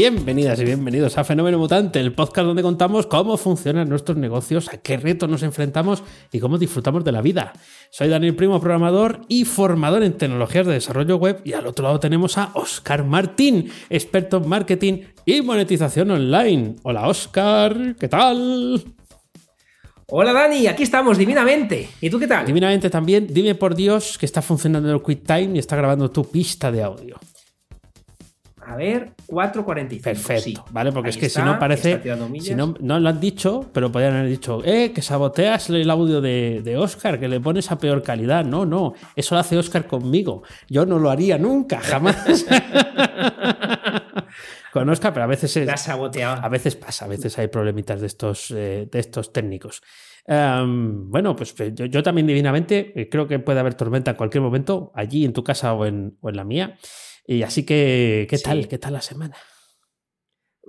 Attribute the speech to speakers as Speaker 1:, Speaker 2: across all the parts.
Speaker 1: Bienvenidas y bienvenidos a Fenómeno Mutante, el podcast donde contamos cómo funcionan nuestros negocios, a qué retos nos enfrentamos y cómo disfrutamos de la vida. Soy Daniel Primo, programador y formador en tecnologías de desarrollo web y al otro lado tenemos a Oscar Martín, experto en marketing y monetización online. Hola Oscar, ¿qué tal?
Speaker 2: Hola Dani, aquí estamos divinamente. ¿Y tú qué tal?
Speaker 1: Divinamente también. Dime por Dios que está funcionando el QuickTime y está grabando tu pista de audio.
Speaker 2: A ver, 4.45.
Speaker 1: Perfecto,
Speaker 2: sí.
Speaker 1: ¿vale? Porque
Speaker 2: Ahí
Speaker 1: es que si no parece. Si no, no lo han dicho, pero podrían haber dicho, eh, que saboteas el audio de, de Oscar, que le pones a peor calidad. No, no, eso lo hace Oscar conmigo. Yo no lo haría nunca, jamás. Con Oscar, pero a veces es,
Speaker 2: La saboteado.
Speaker 1: a veces pasa, a veces hay problemitas de estos, eh, de estos técnicos. Em, bueno, pues yo, yo también divinamente eh, creo que puede haber tormenta en cualquier momento, allí en tu casa o en, o en la mía. Y así que, ¿qué
Speaker 2: Sí.
Speaker 1: tal? ¿Qué tal la semana?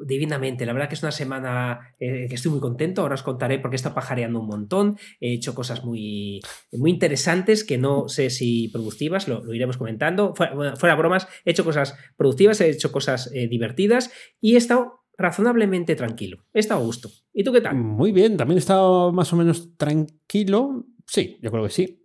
Speaker 2: Divinamente, la verdad que es una semana eh, que estoy muy contento. Ahora os contaré porque está pajareando un montón. He hecho cosas muy, muy interesantes que no sé si productivas, lo, lo iremos comentando. Fuera, bueno, fuera bromas, he hecho cosas productivas, he hecho cosas eh, divertidas y he estado razonablemente tranquilo. He estado a gusto. ¿Y tú qué tal?
Speaker 1: Muy bien, también he estado más o menos tranquilo. Sí, yo creo que sí.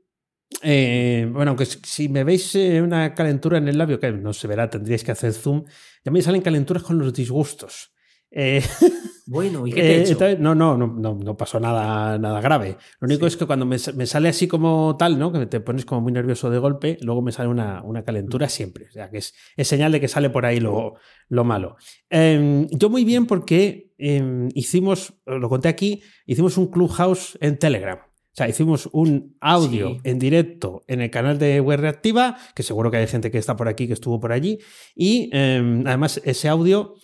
Speaker 1: Eh, bueno, aunque si- me veis eh, una calentura en el labio, que no se verá, tendríais que hacer zoom, ya me salen calenturas con los disgustos. Eh,
Speaker 2: Bueno, ¿y qué te he hecho?
Speaker 1: no, no, no, no, pasó nada, nada grave. Lo único
Speaker 2: Sí.
Speaker 1: es que cuando me, sa- me sale así como tal, ¿no? Que te pones como muy nervioso de golpe, luego me sale una, una calentura siempre. O sea, que es, es señal de que sale por ahí lo, lo malo. Eh, yo muy bien porque eh, hicimos, lo conté aquí, hicimos un clubhouse en Telegram. O sea, hicimos un audio
Speaker 2: Sí.
Speaker 1: en directo en el canal de Web Reactiva, que seguro que hay gente que está por aquí, que estuvo por allí. Y eh, además ese audio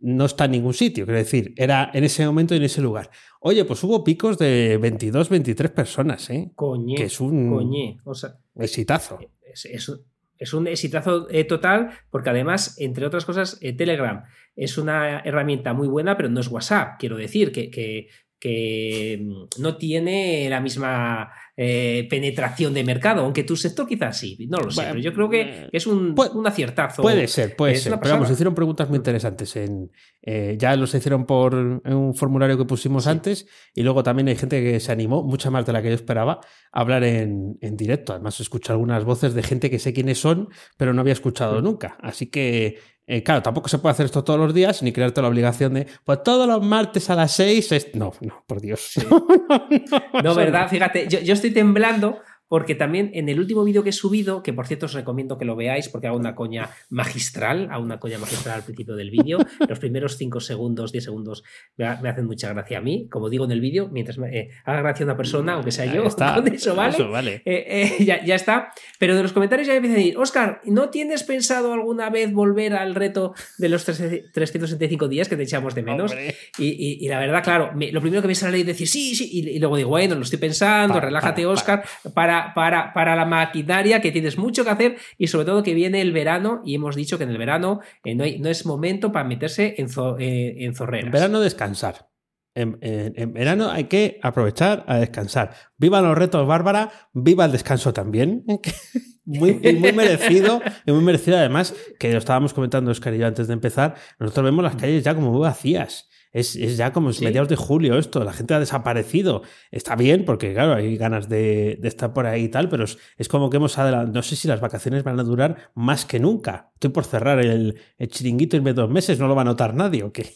Speaker 1: no está en ningún sitio, quiero decir, era en ese momento y en ese lugar. Oye, pues hubo picos de 22, 23 personas, ¿eh?
Speaker 2: Coñe,
Speaker 1: que es un-
Speaker 2: coñe. O sea,
Speaker 1: Exitazo.
Speaker 2: es, es un- es un exitazo eh, total porque además, entre otras cosas, eh, Telegram es una herramienta muy buena, pero no es WhatsApp. Quiero decir que, que- que, mm, no tiene la misma eh, penetración de mercado, aunque tu sector quizás sí, no lo sé,
Speaker 1: Bueno,
Speaker 2: pero yo creo que es un,
Speaker 1: puede-
Speaker 2: un aciertazo.
Speaker 1: Puede ser, puede
Speaker 2: es
Speaker 1: ser. Pero vamos, hicieron preguntas muy interesantes. En, eh, ya los hicieron por en un formulario que pusimos
Speaker 2: Sí.
Speaker 1: antes y luego también hay gente que se animó, mucha más de la que yo esperaba, a hablar en, en directo. Además, escucho algunas voces de gente que sé quiénes son, pero no había escuchado
Speaker 2: Mm.
Speaker 1: nunca. Así que, eh, claro, tampoco se puede hacer esto todos los días ni crearte la obligación de, pues todos los martes a las seis. es- No, no, por Dios.
Speaker 2: No,
Speaker 1: eso
Speaker 2: ¿verdad? Fíjate, yo, yo estoy temblando porque también en el último vídeo que he subido, que por cierto os recomiendo que lo veáis porque hago una coña magistral, hago una coña magistral al principio del vídeo, los primeros 5 segundos, 10 segundos me, ha- me hacen mucha gracia a mí, como digo en el vídeo, mientras me eh, haga gracia a una persona, aunque sea yo,
Speaker 1: está.
Speaker 2: con eso vale.
Speaker 1: Eso vale.
Speaker 2: Eh, eh, ya, ya está. Pero de los comentarios ya me empiezan a decir, Oscar, ¿no tienes pensado alguna vez volver al reto de los 365 días que te echamos de menos? Y, y- y la verdad, claro, me- lo primero que me sale es decir sí, sí, y, y luego digo, bueno, lo estoy pensando, relájate, Oscar, para, para, para la maquinaria que tienes mucho que hacer y sobre todo que viene el verano y hemos dicho que en el verano eh, no, no es momento para meterse en, zo- eh, en zorreras.
Speaker 1: En verano descansar. En, en- verano hay que aprovechar a descansar. Vivan los retos, Bárbara. Viva el descanso también. Muy, y muy merecido. Y muy merecido además, que lo estábamos comentando Oscar yo antes de empezar, nosotros vemos las calles ya como muy vacías. Es, es ya como
Speaker 2: Sí.
Speaker 1: mediados de julio esto, la gente ha desaparecido. Está bien, porque claro, hay ganas de, de estar por ahí y tal, pero es, es como que hemos adelantado. No sé si las vacaciones van a durar más que nunca. Estoy por cerrar el, el chiringuito en dos meses, no lo va a notar nadie, ¿o qué?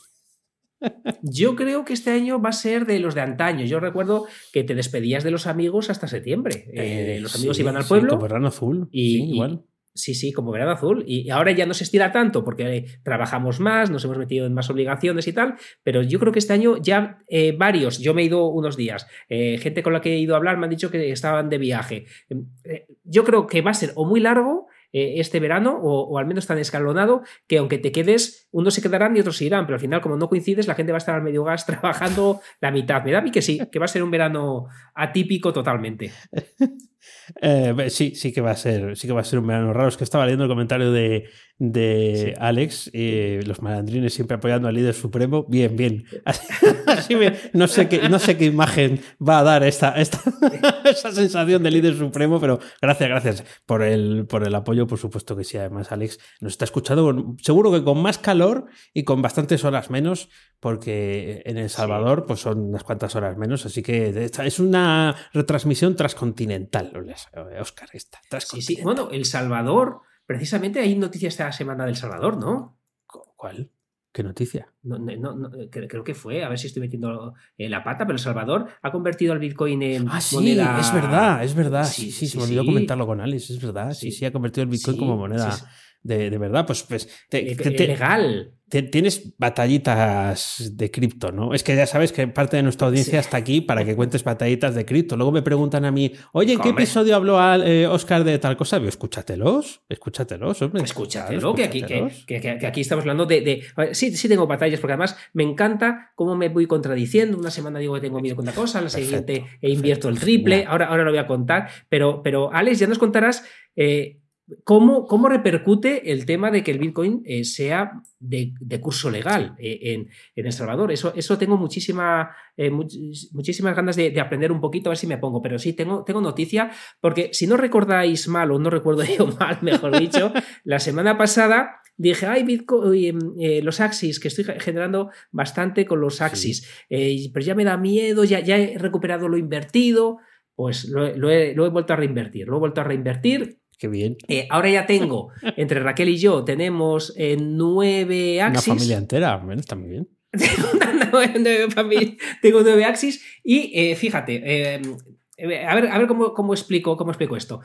Speaker 2: Yo creo que este año va a ser de los de antaño. Yo recuerdo que te despedías de los amigos hasta septiembre. Eh, los amigos
Speaker 1: sí,
Speaker 2: iban al
Speaker 1: sí,
Speaker 2: pueblo.
Speaker 1: verano azul.
Speaker 2: y-
Speaker 1: sí,
Speaker 2: y-
Speaker 1: igual.
Speaker 2: Sí, sí, como verano azul. Y ahora ya no se estira tanto porque eh, trabajamos más, nos hemos metido en más obligaciones y tal, pero yo creo que este año ya eh, varios, yo me he ido unos días, eh, gente con la que he ido a hablar me han dicho que estaban de viaje. Eh, yo creo que va a ser o muy largo este verano, o, o, al menos tan escalonado, que aunque te quedes, unos se quedarán y otros se irán, pero al final, como no coincides, la gente va a estar al medio gas trabajando la mitad. Me da a mí que sí, que va a ser un verano atípico totalmente.
Speaker 1: Eh, sí, sí que va a ser, sí que va a ser un verano raro. Es que estaba leyendo el comentario de, de Alex, eh, los malandrines siempre apoyando al líder supremo. Bien, bien. Así, no, sé qué, no sé qué imagen va a dar esta, esta esa sensación de líder supremo, pero gracias, gracias por el, por el apoyo, por supuesto que sí. Además, Alex nos está escuchando, seguro que con más calor y con bastantes horas menos, porque en El Salvador pues son unas cuantas horas menos, así que es una retransmisión transcontinental, Oscar, esta.
Speaker 2: Sí, sí. Bueno, El Salvador, precisamente hay noticias esta semana del Salvador, ¿no?
Speaker 1: ¿Cuál? ¿Qué noticia?
Speaker 2: No, no, creo que fue, a ver si estoy metiendo eh, la pata, pero El Salvador ha convertido al Bitcoin en
Speaker 1: ah, sí,
Speaker 2: moneda...
Speaker 1: es verdad, es verdad. Sí, sí, se me olvidó comentarlo con Alice, es verdad. Sí, sí, ha convertido el Bitcoin como moneda de, de, verdad. Pues, pues
Speaker 2: legal
Speaker 1: tienes batallitas de cripto, ¿no? Es que ya sabes que parte de nuestra audiencia está aquí para que cuentes batallitas de cripto. Luego me preguntan a mí, oye, ¿qué episodio habló eh, Oscar de tal cosa? Yo, escúchatelos, escúchatelos, hombre.
Speaker 2: Escúchatelo, que aquí, que, aquí estamos hablando de, Sí, sí tengo batallas, porque además me encanta cómo me voy contradiciendo. Una semana digo que tengo miedo con una cosa, la siguiente invierto el triple, ahora, ahora lo voy a contar. Pero, pero Alex, ya nos contarás... Eh, ¿Cómo, ¿Cómo, repercute el tema de que el Bitcoin eh, sea de, curso legal eh, en, en, El Salvador? Eso, eso tengo muchísima, eh, muchísimas ganas de, aprender un poquito, a ver si me pongo. Pero sí, tengo, tengo noticia, porque si no recordáis mal, o no recuerdo yo mal, mejor dicho, la semana pasada dije, ay, Bitcoin, los Axis, que estoy generando bastante con los Axis, pero ya me da miedo, ya, ya he recuperado lo invertido. Pues lo, lo, he, lo he vuelto a reinvertir, lo he vuelto a reinvertir
Speaker 1: Qué bien.
Speaker 2: Eh, ahora ya tengo, entre Raquel y yo, tenemos eh, nueve axis.
Speaker 1: Una familia entera, bueno, está muy bien.
Speaker 2: tengo nueve, axis y eh, fíjate, a ver, a ver cómo, cómo, explico, cómo explico esto.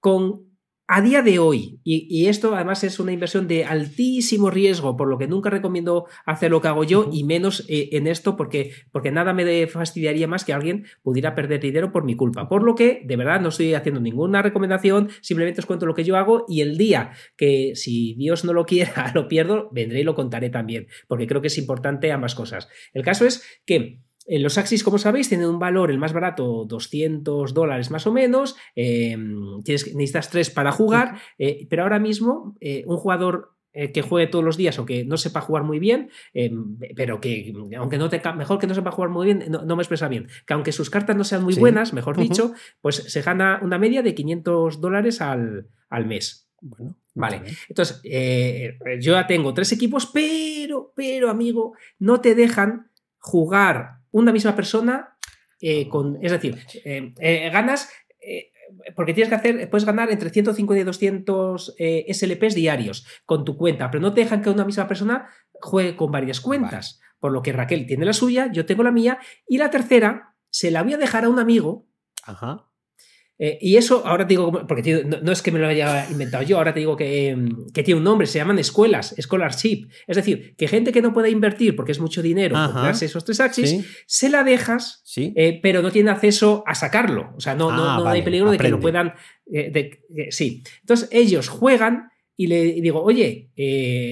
Speaker 2: Con a día de hoy, y, esto además es una inversión de altísimo riesgo, por lo que nunca recomiendo hacer lo que hago yo, y menos eh, en esto, porque, porque nada me fastidiaría más que alguien pudiera perder dinero por mi culpa. Por lo que, de verdad, no estoy haciendo ninguna recomendación, simplemente os cuento lo que yo hago, y el día que, si Dios no lo quiera, lo pierdo, vendré y lo contaré también, porque creo que es importante ambas cosas. El caso es que eh, los Axis, como sabéis, tienen un valor, el más barato, 200 dólares más o menos. Em, tienes, necesitas tres para jugar, eh, pero ahora mismo eh, un jugador que juegue todos los días o que no sepa jugar muy bien, em, pero que aunque no te mejor que no sepa jugar muy bien, no, me expresa bien, que aunque sus cartas no sean muy buenas, mejor dicho, pues se gana una media de 500 dólares al, al mes. Bueno, vale. Entonces, yo ya tengo tres equipos, pero, pero, amigo, no te dejan jugar una misma persona eh, con. Es decir, eh, eh, ganas. porque tienes que hacer, puedes ganar entre 150 y 200 SLPs diarios con tu cuenta, pero no te dejan que una misma persona juegue con varias cuentas. Por lo que Raquel tiene la suya, yo tengo la mía, y la tercera se la voy a dejar a un amigo.
Speaker 1: Ajá.
Speaker 2: Eh, y eso, ahora te digo, porque no, es que me lo haya inventado yo, ahora te digo em, que, tiene un nombre, se llaman escuelas, scholarship. Es decir, que gente que no puede invertir porque es mucho dinero comprarse esos tres axis, se la dejas, eh, pero no tiene acceso a sacarlo. O sea, no, no, ah, hay peligro de que lo puedan. Eh, sí. Entonces, ellos juegan y le digo, oye,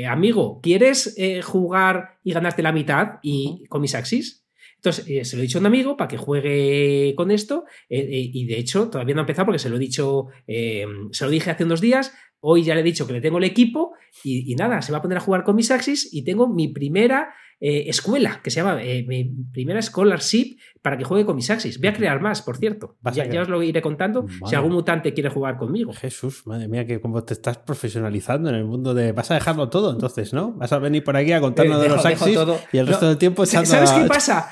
Speaker 2: amigo, ¿quieres jugar y ganarte la mitad y, con mis axis? Entonces, eh, se lo he dicho a un amigo para que juegue con esto eh, eh, y de hecho todavía no ha empezado porque se lo he dicho, se lo dije hace unos días, hoy ya le he dicho que le tengo el equipo y, nada, se va a poner a jugar con mis Axis y tengo mi primera escuela, que se llama mi primera scholarship para que juegue con mis Axis. Voy a crear más, por cierto. Ya, ya, os lo iré contando si algún mutante quiere jugar conmigo.
Speaker 1: Jesús, madre mía, que como te estás profesionalizando en el mundo de... Vas a dejarlo todo entonces, ¿no? Vas a venir por aquí a contarnos de los Axis y el resto del tiempo echando
Speaker 2: ¿Sabes qué pasa?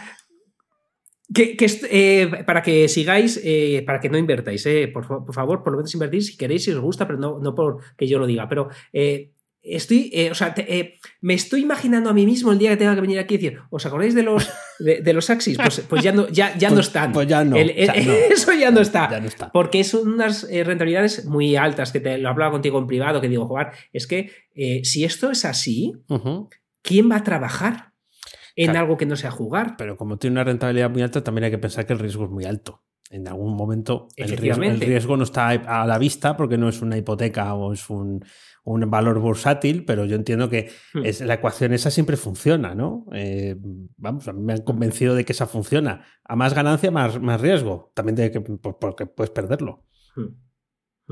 Speaker 2: Que, eh, para que sigáis, eh, para que no invertáis, eh, por, favor, por lo menos invertir si queréis, si os gusta, pero no, no por que yo lo diga. Pero estoy, o sea, me estoy imaginando a mí mismo el día que tenga que venir aquí y decir, ¿os acordáis de los, de, los Axis? Pues, pues, ya no, ya, ya no pues, están.
Speaker 1: Pues ya no,
Speaker 2: Eso ya no está.
Speaker 1: Ya no está.
Speaker 2: Porque son unas rentabilidades muy altas, que te lo hablaba contigo en privado, que digo, jugar, es que si esto es así, ¿quién va a trabajar? En algo que no sea jugar.
Speaker 1: Pero como tiene una rentabilidad muy alta, también hay que pensar que el riesgo es muy alto. en algún momento el riesgo, el riesgo, no está a la vista porque no es una hipoteca o es un, un valor bursátil, pero yo entiendo que hmm. es, la ecuación esa siempre funciona, ¿no? Eh, vamos, a mí me han convencido de que esa funciona. A más ganancia, más, más riesgo. También de que, porque puedes perderlo. Hmm.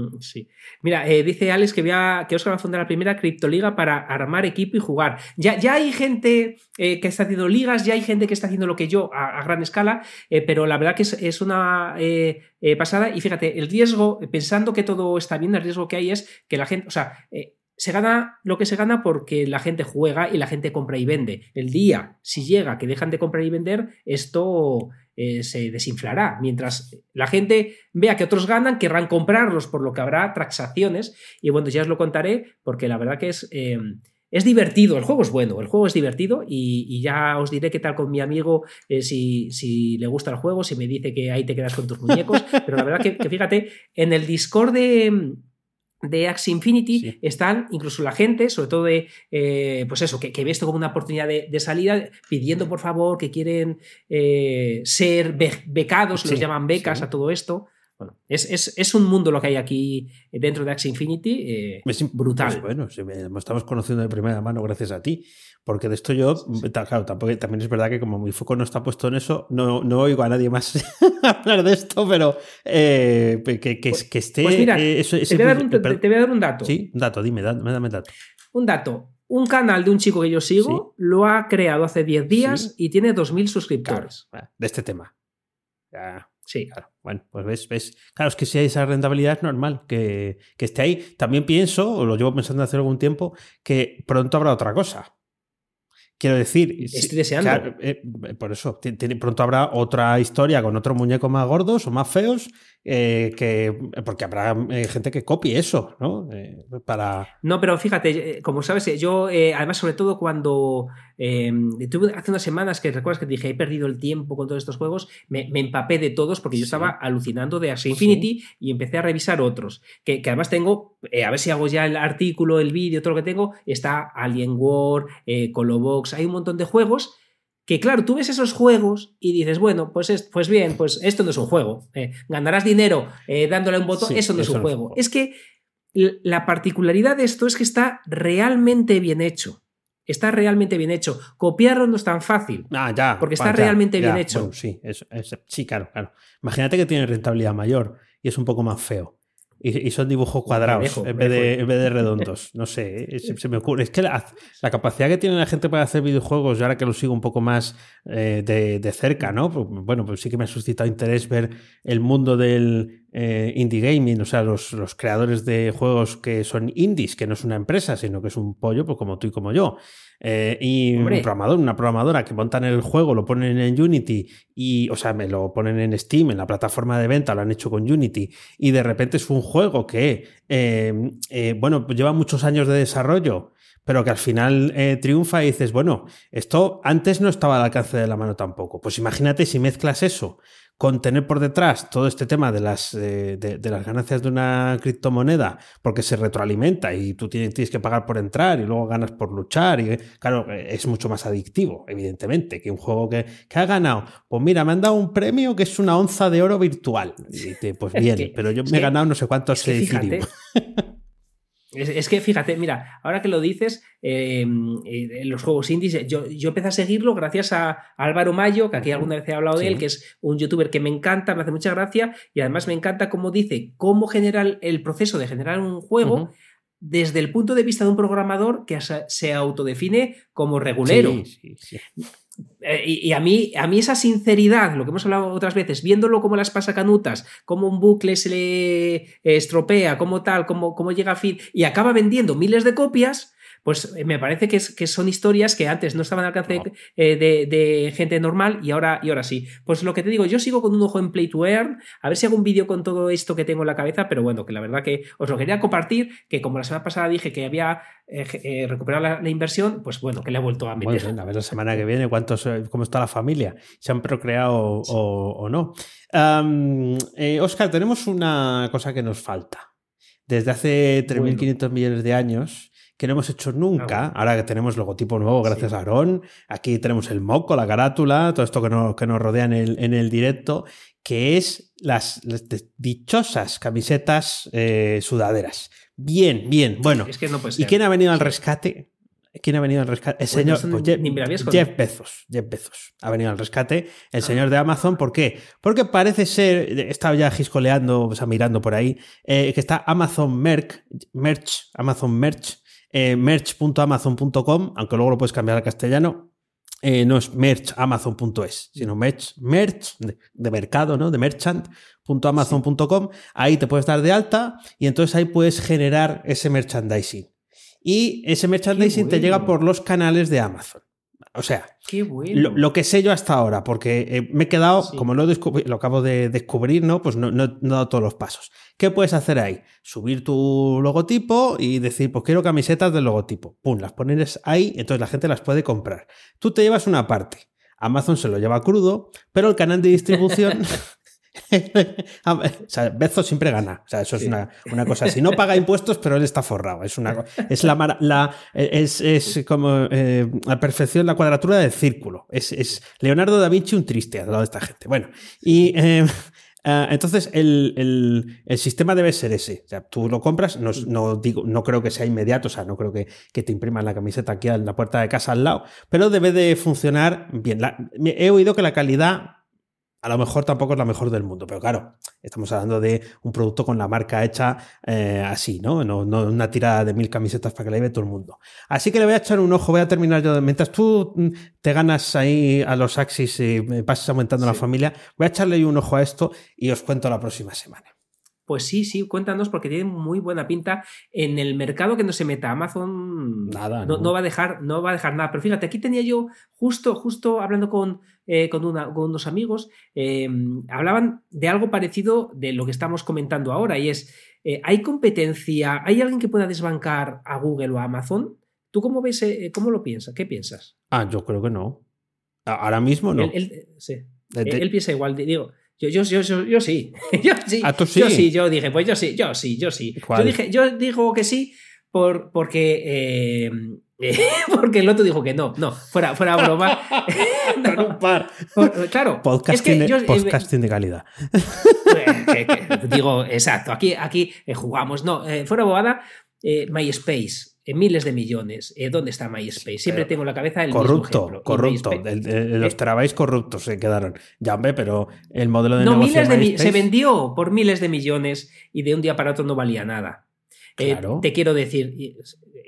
Speaker 2: Mm, sí. Mira, eh, dice Alex que, voy a, que Oscar va a fundar la primera criptoliga para armar equipo y jugar. Ya, ya hay gente eh, que está haciendo ligas, ya hay gente que está haciendo lo que yo a, gran escala, eh, pero la verdad que es, una pasada. Y fíjate, el riesgo, pensando que todo está bien, el riesgo que hay es que la gente, o sea, se gana lo que se gana porque la gente juega y la gente compra y vende. El día, si llega que dejan de comprar y vender, esto eh, se desinflará. Mientras la gente vea que otros ganan, querrán comprarlos, por lo que habrá transacciones. Y bueno, ya os lo contaré, porque la verdad que es. Eh, es divertido, el juego es bueno, el juego es divertido y, ya os diré qué tal con mi amigo eh, si, si, le gusta el juego, si me dice que ahí te quedas con tus muñecos, pero la verdad que fíjate, en el Discord de, de Axie Infinity están incluso la gente, sobre todo de, eh, pues eso, que, ve esto como una oportunidad de, salida, pidiendo por favor que quieren eh, ser becados, los llaman becas a todo esto. Bueno, es, un mundo lo que hay aquí dentro de Axie Infinity, eh, es brutal.
Speaker 1: bueno, estamos conociendo de primera mano gracias a ti. Porque de esto yo, claro, tampoco, también es verdad que como mi foco no está puesto en eso, no, no oigo a nadie más hablar de esto, pero eh, que, que, pues, esté...
Speaker 2: Pues mira, te, voy a dar un, dato.
Speaker 1: Sí, un dato, dime, dame, dame dato.
Speaker 2: Un dato. Un canal de un chico que yo sigo lo ha creado hace 10 días y tiene 2.000 suscriptores.
Speaker 1: de este tema. Sí. Claro. Bueno, pues ves, ves. Claro, es que si hay esa rentabilidad es normal que, que esté ahí. También pienso, o lo llevo pensando hace algún tiempo, que pronto habrá otra cosa. Quiero decir,
Speaker 2: estoy deseando.
Speaker 1: Eh, por eso, pronto habrá otra historia con otros muñecos más gordos o más feos eh, que, porque habrá eh, gente que copie eso, ¿no? Eh, para...
Speaker 2: No, pero fíjate, como sabes, yo, además, sobre todo cuando em, tuve hace unas semanas que recuerdas que te dije, he perdido el tiempo con todos estos juegos, me, empapé de todos porque yo estaba alucinando de Axie Infinity y empecé a revisar otros, que, además tengo, a ver si hago ya el artículo, el vídeo, todo lo que tengo, está Alien War, Colobox, hay un montón de juegos que claro, tú ves esos juegos y dices, bueno, pues, pues bien, pues esto no es un juego. Eh, ganarás dinero eh, dándole un botón, eso no es un juego. Es que la particularidad de esto es que está realmente bien hecho. Está realmente bien hecho. Copiarlo no es tan fácil.
Speaker 1: Ah, ya.
Speaker 2: Porque está realmente bien hecho.
Speaker 1: sí, sí, claro, claro. Imagínate que tiene rentabilidad mayor y es un poco más feo. Y, son dibujos cuadrados en, vez de, en, vez de, redondos. No sé, se, me ocurre. Es que la, capacidad que tiene la gente para hacer videojuegos, y ahora que lo sigo un poco más eh, de, cerca, ¿no? Pues, bueno, pues sí que me ha suscitado interés ver el mundo del eh, indie gaming, o sea, los, los, creadores de juegos que son indies, que no es una empresa, sino que es un pollo, pues como tú y como yo. Eh, y un programador, una programadora que montan el juego, lo ponen en Unity y, o sea, me lo ponen en Steam, en la plataforma de venta, lo han hecho con Unity y de repente es un juego que, eh, eh, bueno, lleva muchos años de desarrollo, pero que al final triunfa y dices, bueno, esto antes no estaba al alcance de la mano tampoco. Pues imagínate si mezclas eso con tener por detrás todo este tema de las, eh, de, las ganancias de una criptomoneda, porque se retroalimenta y tú tienes, tienes, que pagar por entrar y luego ganas por luchar, y claro, es mucho más adictivo, evidentemente, que un juego que, que ha ganado. Pues mira, me han dado un premio que es una onza de oro virtual. Y pues bien, pero yo me he ganado no sé cuántos es
Speaker 2: Es, que fíjate, mira, ahora que lo dices, eh, en los juegos indies, yo, yo, empecé a seguirlo gracias a, Álvaro Mayo, que aquí alguna vez he hablado de él, que es un youtuber que me encanta, me hace mucha gracia y además me encanta cómo dice cómo generar el proceso de generar un juego. Desde el punto de vista de un programador que se autodefine como regulero. Sí, sí, eh, y, a, mí, a mí esa sinceridad, lo que hemos hablado otras veces, viéndolo como las pasacanutas, como un bucle se le estropea, como tal, como, como llega a fin y acaba vendiendo miles de copias, pues eh, me parece que, que, son historias que antes no estaban al alcance eh, de, gente normal y ahora, y ahora sí. Pues lo que te digo, yo sigo con un ojo en Play to Earn, a ver si hago un vídeo con todo esto que tengo en la cabeza, pero bueno, que la verdad que os lo quería compartir, que como la semana pasada dije que había eh, recuperado la, inversión, pues bueno, que le he vuelto a meter.
Speaker 1: a ver la semana que viene cuántos, cómo está la familia, se han procreado o, no. Oscar, tenemos una cosa que nos falta. Desde hace 3.500 millones de años que no hemos hecho nunca,
Speaker 2: Ah,
Speaker 1: ahora que tenemos logotipo nuevo gracias a Aarón, aquí tenemos el moco, la carátula, todo esto que nos, que nos rodea en el, en el directo, que es las, dichosas camisetas eh, sudaderas. Bien, bien, bueno.
Speaker 2: Es que no puede
Speaker 1: ¿Y quién ha venido al rescate? ¿Quién ha venido al rescate? El
Speaker 2: Bueno,
Speaker 1: señor pues, Jeff, Jeff. Bezos. Jeff Bezos ha venido al rescate.
Speaker 2: Ah.
Speaker 1: El señor de Amazon, ¿por qué? Porque parece ser, he estado ya giscoleando, o sea, mirando por ahí, eh, que está Amazon Merch, Merch, Amazon Merch, eh, merch.amazon.com, aunque luego lo puedes cambiar al castellano. Eh, no es merchamazon.es, sino merch, merch de, de mercado, ¿no? De merchant.amazon.com. Ahí te puedes dar de alta y entonces ahí puedes generar ese merchandising. Y ese merchandising te llega por los canales de Amazon. O sea,
Speaker 2: Qué bueno.
Speaker 1: lo, lo que sé yo hasta ahora, porque eh, me he quedado,
Speaker 2: Sí.
Speaker 1: como lo, lo acabo de descubrir, ¿no? Pues no, no, no he dado todos los pasos. ¿Qué puedes hacer ahí? Subir tu logotipo y decir, pues quiero camisetas del logotipo. Pum, las pones ahí, entonces la gente las puede comprar. Tú te llevas una parte. Amazon se lo lleva crudo, pero el canal de distribución. o sea, Bezos siempre gana. O sea, eso es una, una cosa. Si no paga impuestos, pero él está forrado. Es una es la, es, es como eh, la perfección, la cuadratura del círculo. Es, es Leonardo da Vinci un triste al lado de esta gente. Bueno, y eh, eh, entonces el, el- el sistema debe ser ese. O sea, tú lo compras, no, no digo, no creo que sea inmediato, o sea, no creo que, que te impriman la camiseta aquí en la puerta de casa al lado, pero debe de funcionar bien. La- he oído que la calidad a lo mejor tampoco es la mejor del mundo, pero claro, estamos hablando de un producto con la marca hecha eh, así, ¿no? ¿no? No una tirada de mil camisetas para que la lleve todo el mundo. Así que le voy a echar un ojo, voy a terminar yo. Mientras tú mm, te ganas ahí a los Axis y me pasas aumentando la familia, voy a echarle un ojo a esto y os cuento la próxima semana.
Speaker 2: Pues sí, sí, cuéntanos porque tiene muy buena pinta en el mercado que no se meta Amazon.
Speaker 1: Nada,
Speaker 2: no,
Speaker 1: no.
Speaker 2: no va a dejar, no va a dejar nada. Pero fíjate, aquí tenía yo justo, justo hablando con, eh, con, una- con unos amigos, eh, hablaban de algo parecido de lo que estamos comentando ahora y es, eh, ¿hay competencia? ¿Hay alguien que pueda desbancar a Google o a Amazon? ¿Tú cómo ves, eh, cómo lo piensas? ¿Qué piensas?
Speaker 1: Ah, yo creo que no. Ahora mismo no.
Speaker 2: Él, él- sí.
Speaker 1: De- de-
Speaker 2: Él piensa igual, digo. Yo, yo, yo, yo, yo sí. yo sí.
Speaker 1: Ah, tú sí.
Speaker 2: Yo sí, yo dije, pues yo sí, yo sí, yo sí.
Speaker 1: ¿Cuál?
Speaker 2: Yo dije, yo digo que sí por, porque, eh, porque el otro dijo que no. No, fuera, fuera broma.
Speaker 1: Con un par.
Speaker 2: Claro,
Speaker 1: Podcasting,
Speaker 2: es que eh,
Speaker 1: de calidad.
Speaker 2: eh, que- que- digo, exacto, aquí, aquí eh, jugamos. No, eh, fuera bobada, eh, MySpace, eh, miles de millones. Eh, ¿Dónde está MySpace? Siempre
Speaker 1: pero
Speaker 2: tengo en la cabeza el mismo
Speaker 1: Corrupto,
Speaker 2: ejemplo.
Speaker 1: Corrupto.
Speaker 2: MySpace-
Speaker 1: El- el- los
Speaker 2: Eh,
Speaker 1: terabytes corruptos se quedaron. Ya, hombre, pero el modelo de
Speaker 2: No,
Speaker 1: negocio
Speaker 2: miles de
Speaker 1: MySpace-
Speaker 2: se vendió por miles de millones y de un día para otro no valía nada. Eh,
Speaker 1: Claro.
Speaker 2: te quiero decir.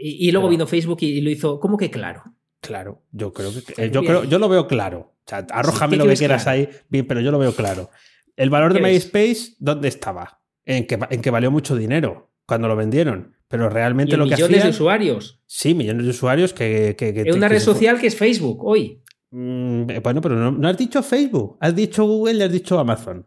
Speaker 2: Y, luego
Speaker 1: Pero-
Speaker 2: vino Facebook y, y lo hizo. ¿Cómo que claro?
Speaker 1: Claro, yo creo que eh, yo creo, yo lo veo claro. O sea, arrójame
Speaker 2: ¿qué
Speaker 1: lo que quieras
Speaker 2: claro?
Speaker 1: ahí, bien, pero yo lo veo claro. El valor de. MySpace, ¿dónde estaba? En que, en que valió mucho dinero cuando lo vendieron. Pero realmente
Speaker 2: Y
Speaker 1: lo que
Speaker 2: millones
Speaker 1: hacían.
Speaker 2: de usuarios.
Speaker 1: Sí, millones de usuarios que. que, que-
Speaker 2: En una
Speaker 1: que
Speaker 2: red
Speaker 1: se
Speaker 2: social que es Facebook hoy.
Speaker 1: Mm, bueno, pero no, no has dicho Facebook, has dicho Google y has dicho Amazon.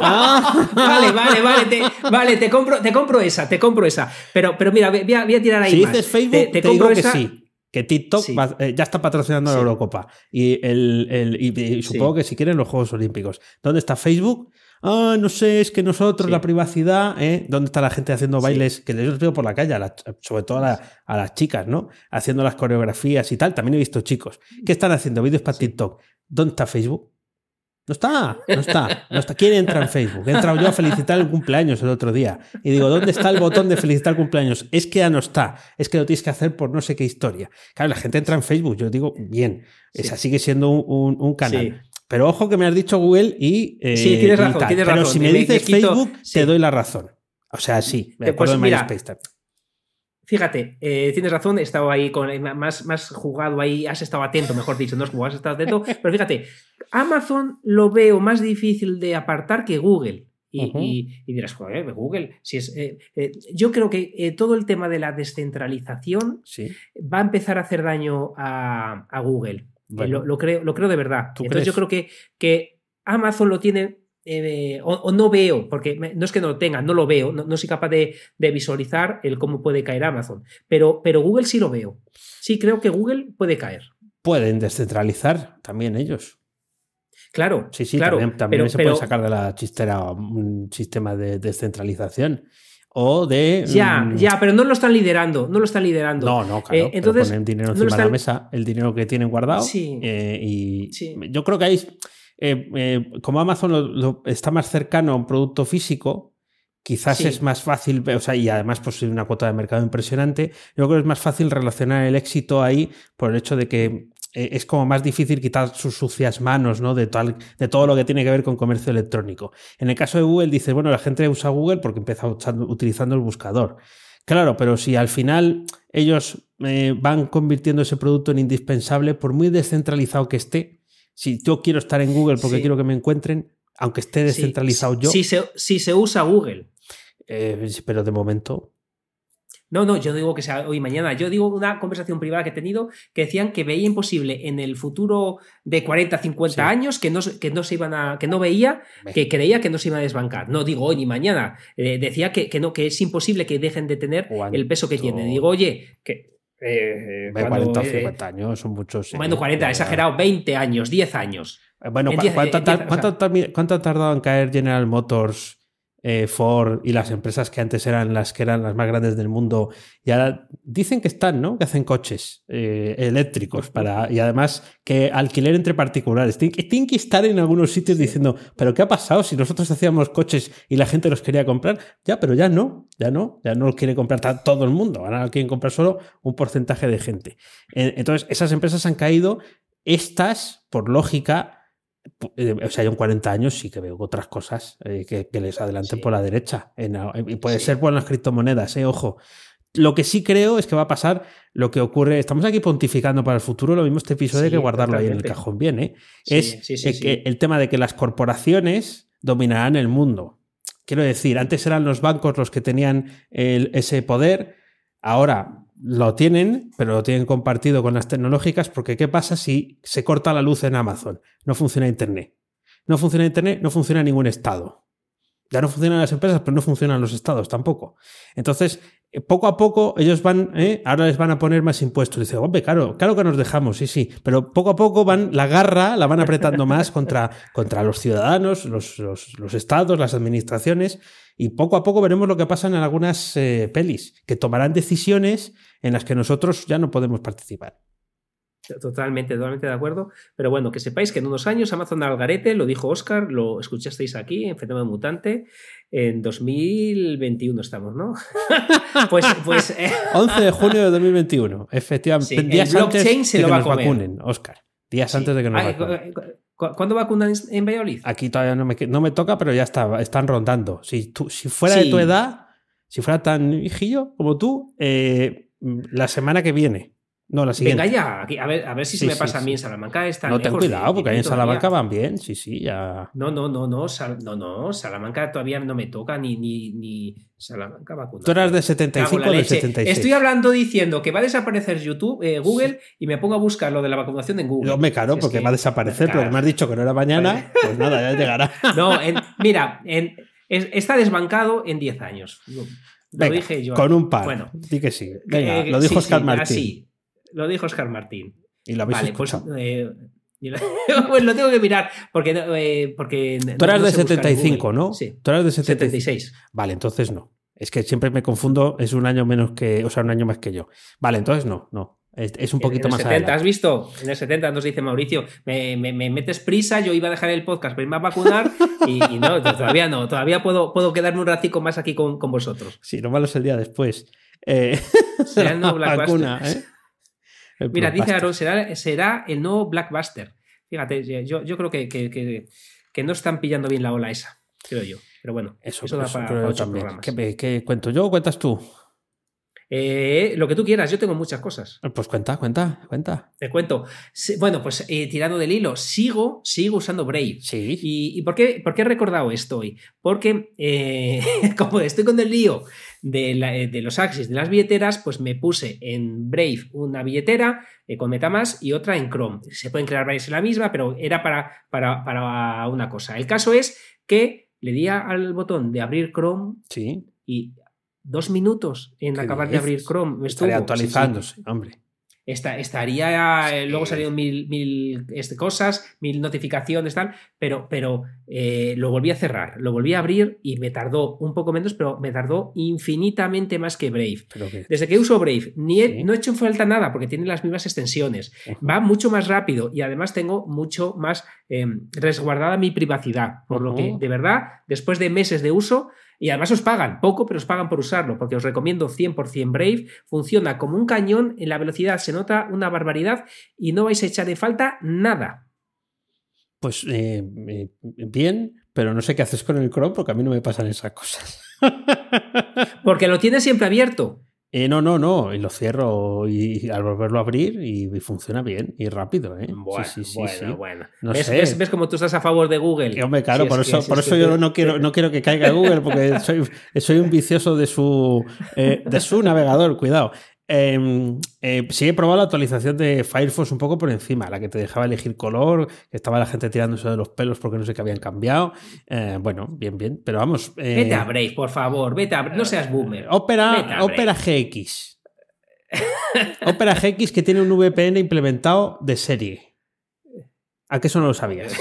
Speaker 1: Ah.
Speaker 2: vale, vale, vale, te, vale, te compro, te compro esa, te compro esa. Pero, pero mira, voy a, voy a tirar ahí.
Speaker 1: Si
Speaker 2: más.
Speaker 1: dices Facebook,
Speaker 2: Te-
Speaker 1: te,
Speaker 2: te
Speaker 1: digo que sí. Que TikTok
Speaker 2: Sí.
Speaker 1: va- eh, ya está patrocinando la
Speaker 2: Sí.
Speaker 1: Eurocopa. Y, el, el- y- y supongo que si quieren los Juegos Olímpicos. ¿Dónde está Facebook? Ah, no sé, es que nosotros, la privacidad, ¿eh? ¿Dónde está la gente haciendo bailes? Que yo los veo por la calle, a sobre todo a, la- a las chicas, ¿no? Haciendo las coreografías y tal. También he visto chicos. ¿Qué están haciendo? Vídeos para TikTok. ¿Dónde está Facebook? No está, no está, no está. ¿Quién entra en Facebook? He entrado yo a felicitar el cumpleaños el otro día. Y digo, ¿dónde está el botón de felicitar el cumpleaños? Es que ya no está. Es que lo tienes que hacer por no sé qué historia. Claro, la gente entra en Facebook. Yo digo, bien.
Speaker 2: Sí.
Speaker 1: Esa sigue siendo un, un- un canal.
Speaker 2: Sí.
Speaker 1: Pero ojo que me has dicho Google y. eh,
Speaker 2: Sí, tienes razón, tienes
Speaker 1: Pero si me,
Speaker 2: Me- me
Speaker 1: dices
Speaker 2: quito-
Speaker 1: Facebook,
Speaker 2: sí.
Speaker 1: te doy la razón. O sea, sí. Me
Speaker 2: Eh,
Speaker 1: acuerdo
Speaker 2: pues
Speaker 1: de MySpace.
Speaker 2: Fíjate, eh, tienes razón, he estado ahí con más, más jugado ahí, has estado atento, mejor dicho, no es como has estado atento, pero fíjate, Amazon lo veo más difícil de apartar que Google. Y,
Speaker 1: Ujú.
Speaker 2: y- y dirás, joder, Google, si es. eh, eh, yo creo que eh, todo el tema de la descentralización
Speaker 1: Sí.
Speaker 2: va a empezar a hacer daño a, a Google. Eh,
Speaker 1: Bueno.
Speaker 2: lo, lo creo, lo creo de verdad.
Speaker 1: ¿Tú
Speaker 2: Entonces yo creo que, que Amazon lo tiene. Eh, o, o no veo, porque no es que no lo tenga, no lo veo, no, no soy capaz de, de visualizar el cómo puede caer Amazon. Pero, pero Google sí lo veo. Sí creo que Google puede caer.
Speaker 1: Pueden descentralizar también ellos.
Speaker 2: Claro,
Speaker 1: Sí, sí,
Speaker 2: claro,
Speaker 1: también, también
Speaker 2: pero-
Speaker 1: se
Speaker 2: pero-
Speaker 1: puede sacar de la chistera un sistema de descentralización. o de...
Speaker 2: Ya,
Speaker 1: mm,
Speaker 2: ya, pero no lo están liderando, no lo están liderando.
Speaker 1: No, no, claro.
Speaker 2: Eh, entonces,
Speaker 1: ponen dinero
Speaker 2: no
Speaker 1: encima de la mesa, el dinero que tienen guardado.
Speaker 2: Sí.
Speaker 1: eh, y
Speaker 2: Sí.
Speaker 1: yo creo que ahí, eh, eh, como Amazon lo- lo- está más cercano a un producto físico, quizás
Speaker 2: Sí.
Speaker 1: es más fácil, o sea, y además pues una cuota de mercado impresionante, yo creo que es más fácil relacionar el éxito ahí por el hecho de que eh, es como más difícil quitar sus sucias manos, ¿no? De, tal, de todo lo que tiene que ver con comercio electrónico. En el caso de Google, dice, bueno, la gente usa Google porque empieza utilizando el buscador. Claro, pero si al final ellos eh, van convirtiendo ese producto en indispensable, por muy descentralizado que esté, si yo quiero estar en Google porque
Speaker 2: Sí.
Speaker 1: quiero que me encuentren, aunque esté descentralizado yo,
Speaker 2: Si se, si se usa Google.
Speaker 1: eh, pero de momento,
Speaker 2: No, no, yo digo que sea hoy mañana. Yo digo una conversación privada que he tenido que decían que veía imposible en el futuro de 40, 50
Speaker 1: Sí.
Speaker 2: años que no, que no se iban a. que no veía,
Speaker 1: Ve.
Speaker 2: que creía que no se iba a desbancar. No digo hoy ni mañana. Eh, decía que, que no, que es imposible que dejen de tener el peso que tienen. Digo, oye, que. Eh, cuando,
Speaker 1: 40 o
Speaker 2: eh,
Speaker 1: 50 años son muchos. eh,
Speaker 2: Bueno, 40,
Speaker 1: ya.
Speaker 2: exagerado, 20 años, 10 años.
Speaker 1: Eh, Bueno,
Speaker 2: En
Speaker 1: ¿cu-
Speaker 2: diez-
Speaker 1: ¿cuánto,
Speaker 2: en
Speaker 1: tar-
Speaker 2: diez, o
Speaker 1: cuánto
Speaker 2: sea-
Speaker 1: tar- cuánto ha tardado en caer General Motors, eh, Ford y las empresas que antes eran las que eran las más grandes del mundo? Y ahora dicen que están, ¿no? Que hacen coches eh, eléctricos para y además que alquiler entre particulares. Tienen que, tienen que estar en algunos sitios diciendo, ¿pero qué ha pasado? Si nosotros hacíamos coches y la gente los quería comprar, ya, pero ya no, ya no, ya no los quiere comprar todo el mundo. Ahora lo quieren comprar solo un porcentaje de gente. Eh, Entonces, esas empresas han caído. Estas, por lógica, o sea, yo en 40 años sí que veo otras cosas eh, que, que les adelanten
Speaker 2: Sí.
Speaker 1: por la derecha. Y puede
Speaker 2: Sí.
Speaker 1: ser por las criptomonedas, eh, ojo. Lo que sí creo es que va a pasar lo que ocurre. Estamos aquí pontificando para el futuro. Lo mismo este episodio hay
Speaker 2: Sí,
Speaker 1: que guardarlo ahí en el cajón bien, ¿eh? Es eh, que el tema de que las corporaciones dominarán el mundo. Quiero decir, antes eran los bancos los que tenían el- ese poder, ahora lo tienen, pero lo tienen compartido con las tecnológicas, porque ¿qué pasa si se corta la luz en Amazon? No funciona Internet. No funciona Internet, no funciona ningún estado. Ya no funcionan las empresas, pero no funcionan los estados tampoco. Entonces, eh, poco a poco ellos van, ¿eh? ahora les van a poner más impuestos. Dice, hombre, claro, claro que nos dejamos, sí, sí. Pero poco a poco van, la garra la van apretando más contra, contra los ciudadanos, los, los- los estados, las administraciones. Y poco a poco veremos lo que pasa en algunas eh, pelis, que tomarán decisiones en las que nosotros ya no podemos participar.
Speaker 2: Totalmente, totalmente de acuerdo. Pero bueno, que sepáis que en unos años Amazon Algarete, lo dijo Oscar, lo escuchasteis aquí en Fenómeno Mutante, en 2021 estamos, ¿no? pues, pues eh,
Speaker 1: 11 de junio de 2021, efectivamente.
Speaker 2: Sí, el
Speaker 1: días antes
Speaker 2: blockchain se
Speaker 1: de
Speaker 2: lo
Speaker 1: que
Speaker 2: va a comer.
Speaker 1: vacunen, Oscar. Días
Speaker 2: sí.
Speaker 1: antes de que nos vacunen.
Speaker 2: Cu- cu- ¿Cuándo vacunan en- Valladolid?
Speaker 1: Aquí todavía no me, no me toca, pero ya está, están rondando. Si, tú, si fuera de tu edad, si fuera tan hijillo como tú, eh, la semana que viene. No, la siguiente.
Speaker 2: Venga ya, aquí, a ver, a ver si
Speaker 1: Sí,
Speaker 2: se me
Speaker 1: sí,
Speaker 2: pasa a
Speaker 1: sí.
Speaker 2: mí en Salamanca. Está
Speaker 1: no, ten cuidado, porque ahí en
Speaker 2: todavía.
Speaker 1: Salamanca van bien. Sí, sí, ya.
Speaker 2: No, no, no, no, Sal- no, no, Salamanca todavía no me toca ni, ni, ni Salamanca vacunar.
Speaker 1: Tú eras de
Speaker 2: Cago
Speaker 1: 75
Speaker 2: en la
Speaker 1: o de
Speaker 2: leche.
Speaker 1: 76.
Speaker 2: Estoy hablando diciendo que va a desaparecer YouTube, eh, Google, y me pongo a buscar lo de la vacunación en Google.
Speaker 1: Claro,
Speaker 2: Si es
Speaker 1: porque
Speaker 2: que-
Speaker 1: va a desaparecer, pero me has dicho que no era mañana, pues nada, ya llegará.
Speaker 2: No, en- mira, en- es- está desbancado en 10 años. Lo,
Speaker 1: Venga,
Speaker 2: dije yo.
Speaker 1: con un par.
Speaker 2: Bueno,
Speaker 1: Di que sí. Venga,
Speaker 2: eh,
Speaker 1: lo dijo Oscar
Speaker 2: sí,
Speaker 1: Martín.
Speaker 2: así. Lo dijo Oscar Martín.
Speaker 1: Y
Speaker 2: Vale, pues,
Speaker 1: escuchado.
Speaker 2: eh, lo- pues lo tengo que mirar porque, eh, porque
Speaker 1: Tú eras
Speaker 2: no
Speaker 1: de
Speaker 2: sé buscar en
Speaker 1: 75,
Speaker 2: Google.
Speaker 1: ¿no?
Speaker 2: Sí,
Speaker 1: Tú eras de 75.
Speaker 2: 76.
Speaker 1: Vale, entonces no. Es que siempre me confundo, es un año menos que, o sea, un año más que yo. Vale, entonces no, no. Es, es un poquito
Speaker 2: en
Speaker 1: más
Speaker 2: 70, ¿Has
Speaker 1: adelante.
Speaker 2: visto? En el 70 nos dice Mauricio, me, me- me metes prisa, yo iba a dejar el podcast para irme a vacunar y, y no, todavía no, todavía puedo, puedo quedarme un ratico más aquí con, con vosotros.
Speaker 1: Sí, lo malo es el día después. Eh, la vacuna, ¿eh? El
Speaker 2: Mira, dice. Aaron, será, será el nuevo Blackbuster. Fíjate, yo, yo creo que, que, que- que no están pillando bien la ola esa, creo yo. Pero bueno,
Speaker 1: Eso,
Speaker 2: eso da
Speaker 1: eso
Speaker 2: para, para ocho programas.
Speaker 1: ¿Qué, qué cuento yo o cuentas tú?
Speaker 2: Eh, lo que tú quieras, yo tengo muchas cosas.
Speaker 1: Pues cuenta, cuenta, cuenta.
Speaker 2: Te cuento. Bueno, pues eh, tirando del hilo, sigo, sigo usando Brave.
Speaker 1: Sí.
Speaker 2: ¿Y, y por, qué, por qué he recordado esto hoy? Porque eh, como estoy con el lío de, la- eh, de los Axis, de las billeteras, pues me puse en Brave una billetera eh, con Metamask y otra en Chrome. Se pueden crear varias en la misma, pero era para, para, para una cosa. El caso es que le di al botón de abrir Chrome
Speaker 1: Sí.
Speaker 2: y dos minutos en
Speaker 1: ¿Qué
Speaker 2: acabar de abrir? Chrome. me
Speaker 1: Estaría
Speaker 2: estuvo. Sí, sí.
Speaker 1: actualizándose, hombre.
Speaker 2: Esta- estaría, eh, luego salieron mil, mil este, cosas, mil notificaciones, tal, pero, pero eh, lo volví a cerrar, lo volví a abrir y me tardó un poco menos, pero me tardó infinitamente más que Brave.
Speaker 1: Que-
Speaker 2: Desde que uso Brave, ni he-
Speaker 1: Sí.
Speaker 2: no he hecho falta nada porque tiene las mismas extensiones. Va mucho más rápido y además tengo mucho más eh, resguardada mi privacidad. Por lo que, de verdad, después de meses de uso, y además os pagan, poco, pero os pagan por usarlo, porque os recomiendo 100% Brave. Funciona como un cañón, en la velocidad se nota una barbaridad y no vais a echar de falta nada.
Speaker 1: Pues eh, eh, bien, pero no sé qué haces con el Chrome porque a mí no me pasan esas cosas.
Speaker 2: Porque lo tienes siempre abierto.
Speaker 1: Eh, no, no, no, y lo cierro y, al volverlo a abrir y, y funciona bien y rápido, ¿eh?
Speaker 2: Bueno,
Speaker 1: sí, sí, sí,
Speaker 2: bueno,
Speaker 1: sí.
Speaker 2: bueno.
Speaker 1: No
Speaker 2: ¿Ves,
Speaker 1: sé.
Speaker 2: ves- ves cómo tú estás a favor de Google?
Speaker 1: Y, hombre, claro,
Speaker 2: Si
Speaker 1: por
Speaker 2: es
Speaker 1: eso,
Speaker 2: que- si
Speaker 1: por
Speaker 2: es
Speaker 1: eso
Speaker 2: que
Speaker 1: yo no quiero, no quiero que caiga Google, porque soy, soy un vicioso de su, eh, de su navegador, cuidado. Eh, eh, sí, he probado la actualización de Firefox un poco por encima, la que te dejaba elegir color, que estaba la gente tirándose de los pelos porque no sé qué habían cambiado. Eh, bueno, bien, bien, pero vamos. eh,
Speaker 2: Vete a Brave, por favor, vete a. No seas boomer.
Speaker 1: Opera. Opera GX. Opera GX que tiene un VPN implementado de serie. ¿A qué eso no lo sabías?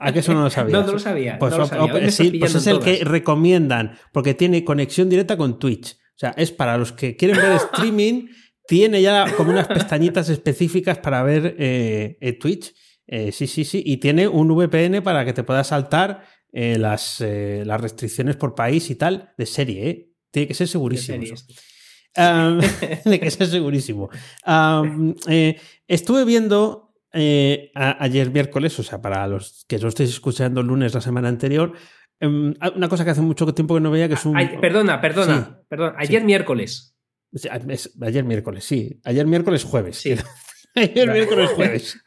Speaker 1: ¿A qué eso no lo sabías?
Speaker 2: No, no lo sabía.
Speaker 1: Pues,
Speaker 2: no lo sabía.
Speaker 1: Sí, pues es el que recomiendan, porque tiene conexión directa con Twitch. O sea, es para los que quieren ver streaming, tiene ya como unas pestañitas específicas para ver eh, eh, Twitch. Eh, sí, sí, sí. Y tiene un VPN para que te puedas saltar eh, las, las restricciones por país y tal de serie. ¿eh? Tiene que ser segurísimo. Um, de que sea segurísimo. Um, estuve viendo eh, a- ayer miércoles, o sea, para los que no estéis escuchando el lunes la semana anterior, em, una cosa que hace mucho tiempo que no veía, que es un...
Speaker 2: Ay, perdona, perdona,
Speaker 1: Sí.
Speaker 2: perdona. Ayer miércoles.
Speaker 1: Sí, ayer miércoles, sí. Ayer miércoles jueves.
Speaker 2: Sí.
Speaker 1: ayer miércoles jueves.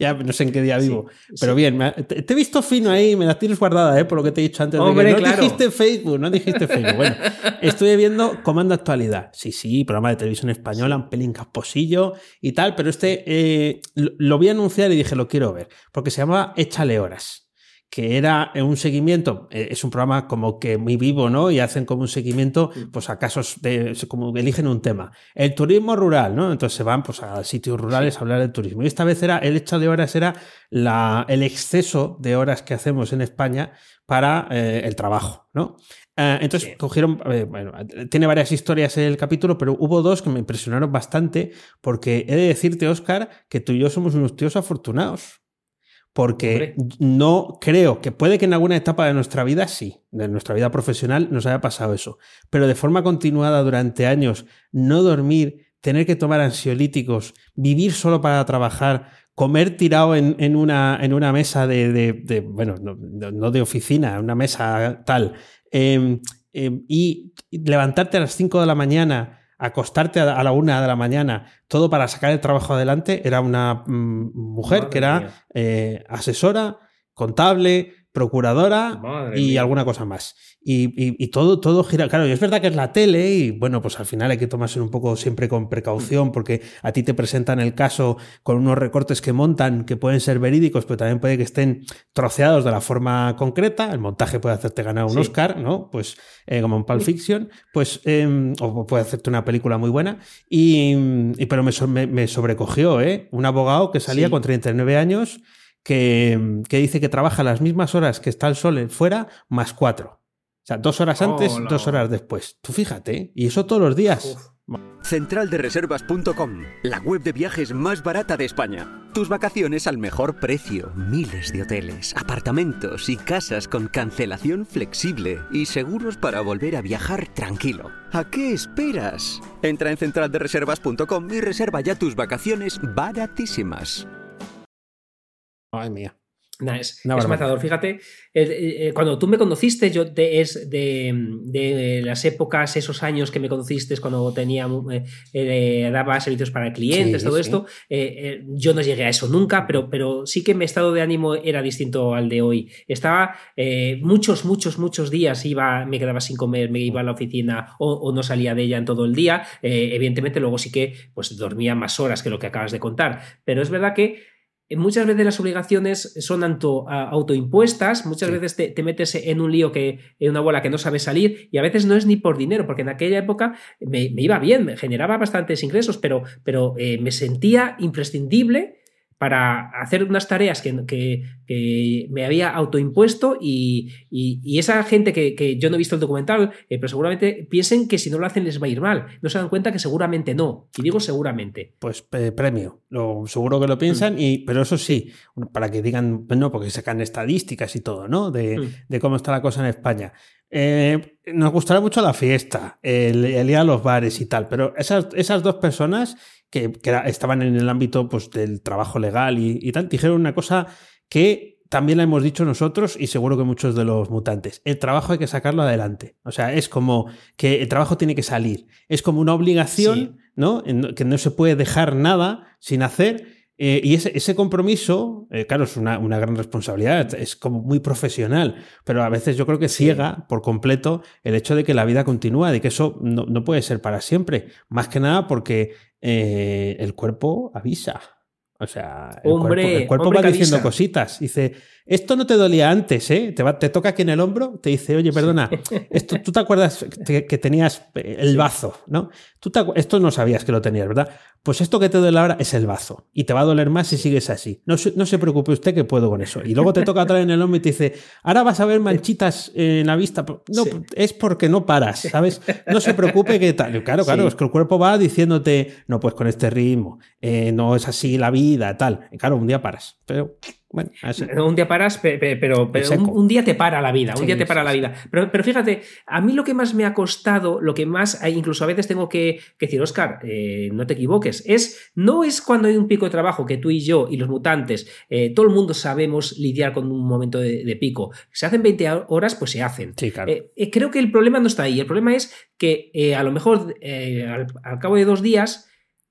Speaker 1: Ya no sé en qué día vivo. Pero bien, ha- te, he visto fino ahí, me la tienes guardada, ¿eh? por lo que te he dicho antes. de que
Speaker 2: Hombre,
Speaker 1: no
Speaker 2: claro.
Speaker 1: dijiste Facebook, no dijiste Facebook. Bueno, estuve viendo Comando Actualidad. Sí, sí, programa de televisión española, un pelín casposillo y tal, pero este eh, lo, lo vi anunciar y dije, lo quiero ver, porque se llama Échale Horas que era un seguimiento, eh, es un programa como que muy vivo, ¿no? Y hacen como un seguimiento, pues a casos de, como eligen un tema. El turismo rural, ¿no? Entonces se van pues a sitios rurales a hablar del turismo. Y esta vez era, el hecho de horas era la, el exceso de horas que hacemos en España para eh, el trabajo, ¿no? Eh, entonces
Speaker 2: Sí.
Speaker 1: cogieron, eh, bueno, tiene varias historias el capítulo, pero hubo dos que me impresionaron bastante porque he de decirte, Oscar, que tú y yo somos unos tíos afortunados. Porque
Speaker 2: Hombre.
Speaker 1: no creo que puede que en alguna etapa de nuestra vida sí, de nuestra vida profesional nos haya pasado eso, pero de forma continuada durante años, no dormir, tener que tomar ansiolíticos, vivir solo para trabajar, comer tirado en, en una, en una mesa de, de- de- bueno, no, de oficina, una mesa tal, eh, eh, y levantarte a las 5 de la mañana, acostarte a, la 1 de la mañana, todo para sacar el trabajo adelante, era una mm, mujer
Speaker 2: Madre
Speaker 1: que era eh, asesora, contable, procuradora
Speaker 2: Madre
Speaker 1: y
Speaker 2: mía.
Speaker 1: alguna cosa más. Y, y- y todo, todo gira. Claro, y es verdad que es la tele y bueno, pues al final hay que tomarse un poco siempre con precaución porque a ti te presentan el caso con unos recortes que montan que pueden ser verídicos, pero también puede que estén troceados de la forma concreta. El montaje puede hacerte ganar un
Speaker 2: Sí.
Speaker 1: Oscar, ¿no? Pues eh, como en Pulp Fiction, pues em, o puede hacerte una película muy buena. Y, y- pero me, so- me- me sobrecogió, ¿eh? Un abogado que salía
Speaker 2: Sí.
Speaker 1: con 39 años que, que dice que trabaja las mismas horas que está el sol fuera, más cuatro. O sea, dos horas antes, dos horas después. Tú fíjate, ¿eh? y eso todos los días.
Speaker 3: Centraldereservas.com, la web de viajes más barata de España. Tus vacaciones al mejor precio. Miles de hoteles, apartamentos y casas con cancelación flexible y seguros para volver a viajar tranquilo. ¿A qué esperas? Entra en centraldereservas.com y reserva ya tus vacaciones baratísimas.
Speaker 1: Ay, mía.
Speaker 2: Nah, es, matador. Fíjate, eh, eh, cuando tú me conociste, yo es de, de las épocas, esos años que me conociste, cuando tenía eh, daba servicios para clientes,
Speaker 1: Sí,
Speaker 2: todo
Speaker 1: sí.
Speaker 2: esto, yo no llegué a eso nunca, pero, pero sí que mi estado de ánimo era distinto al de hoy. Estaba muchos, muchos, muchos días, iba, me quedaba sin comer, me iba a la oficina o, o no salía de ella en todo el día. Evidentemente, luego sí que pues, dormía más horas que lo que acabas de contar, pero es verdad que muchas veces las obligaciones son auto, autoimpuestas, muchas veces te, metes en un lío que, en una bola que no sabes salir, y a veces no es ni por dinero, porque en aquella época me, iba bien, me generaba bastantes ingresos, pero, pero eh, me sentía imprescindible para hacer unas tareas que, me había autoimpuesto y, y, esa gente que, yo no he visto el documental, eh, pero seguramente piensen que si no lo hacen les va a ir mal. No se dan cuenta que seguramente no. Y digo seguramente.
Speaker 1: Pues eh, premio. Lo, seguro que lo piensan, mm. y, pero eso sí, para que digan, no, porque sacan estadísticas y todo, ¿no? De, mm. cómo está la cosa en España. Eh, nos gustará mucho la fiesta, el, el, ir a los bares y tal, pero esas, esas dos personas que, estaban en el ámbito pues, del trabajo legal y, tal, dijeron una cosa que también la hemos dicho nosotros y seguro que muchos de los mutantes. El trabajo hay que sacarlo adelante. O sea, es como que el trabajo tiene que salir. Es como una obligación, ¿no? Que no se puede dejar nada sin hacer eh, y ese, compromiso, eh, claro, es una, gran responsabilidad, es como muy profesional, pero a veces yo creo que ciega por completo el hecho de que la vida continúa, de que eso no, puede ser para siempre. Más que nada porque eh, el cuerpo avisa. O sea, el cuerpo, va diciendo cositas. Dice, esto no te dolía antes, ¿eh? Te, te toca aquí en el hombro, te dice, oye, perdona, esto, tú te acuerdas que, tenías el bazo, ¿no? Tú esto no sabías que lo tenías, ¿verdad? Pues esto que te duele ahora es el bazo y te va a doler más si sigues así. No, no se preocupe usted que puedo con eso. Y luego te toca atrás en el hombro y te dice, ahora vas a ver manchitas en la vista. No, es porque no paras, ¿sabes? No se preocupe que tal. Claro, claro, es que el cuerpo va diciéndote, no, pues con este ritmo, eh, no es así la vida, tal. claro, un día paras. Pero bueno,
Speaker 2: un día paras, pero, un, día te para la vida, un día te para la vida. Pero, pero, fíjate, a mí lo que más me ha costado, lo que más, incluso a veces tengo que, decir, Oscar, eh, no te equivoques, es, no es cuando hay un pico de trabajo que tú y yo y los mutantes, eh, todo el mundo sabemos lidiar con un momento de, pico. Se hacen 20 horas, pues se hacen. Eh, creo que el problema no está ahí, el problema es que a lo mejor al cabo de dos días,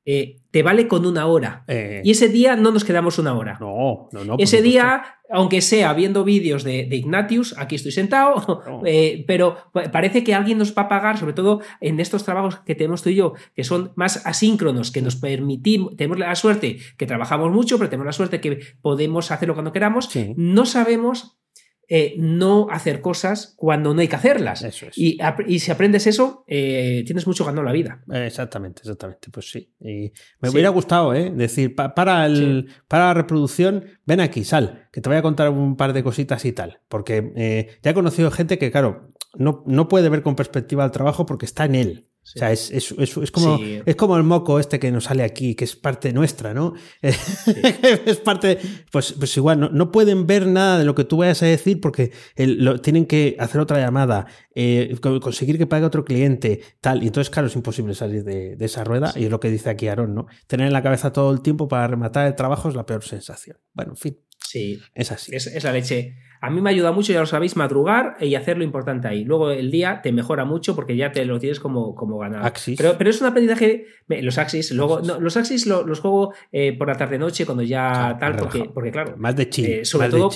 Speaker 2: eh, te vale con una hora. Eh. Y ese día no nos quedamos una hora.
Speaker 1: No, no, no.
Speaker 2: Ese día, aunque sea viendo vídeos de, Ignatius, aquí estoy sentado, eh, pero parece que alguien nos va a pagar, sobre todo en estos trabajos que tenemos tú y yo, que son más asíncronos, que nos permitimos, tenemos la suerte que trabajamos mucho, pero tenemos la suerte que podemos hacerlo cuando queramos. No sabemos eh, no hacer cosas cuando no hay que hacerlas. y, si aprendes eso, eh, tienes mucho ganado la vida.
Speaker 1: Exactamente, exactamente. Pues sí. Y me hubiera gustado, ¿eh? Decir, para, el, para la reproducción, ven aquí, sal, que te voy a contar un par de cositas y tal. Porque ya he conocido gente que, claro, no, no puede ver con perspectiva el trabajo porque está en él. O sea, es, es, es, como, es como el moco este que nos sale aquí, que es parte nuestra, ¿no? es parte, pues, pues igual, no, no, pueden ver nada de lo que tú vayas a decir porque lo, tienen que hacer otra llamada, eh, conseguir que pague otro cliente, tal. Y entonces, claro, es imposible salir de, esa rueda. Y es lo que dice aquí Aaron, ¿no? Tener en la cabeza todo el tiempo para rematar el trabajo es la peor sensación. Bueno, en fin.
Speaker 2: Sí. Es así. Es, la leche. A mí me ayuda mucho, ya lo sabéis, madrugar y hacer lo importante ahí. Luego el día te mejora mucho porque ya te lo tienes como, como ganado. Pero, pero es un aprendizaje. Los Axis, luego. los Axis los, juego eh, por la tarde-noche cuando ya tal, porque, porque, claro.
Speaker 1: Más de chill.
Speaker 2: Eh, sobre todo.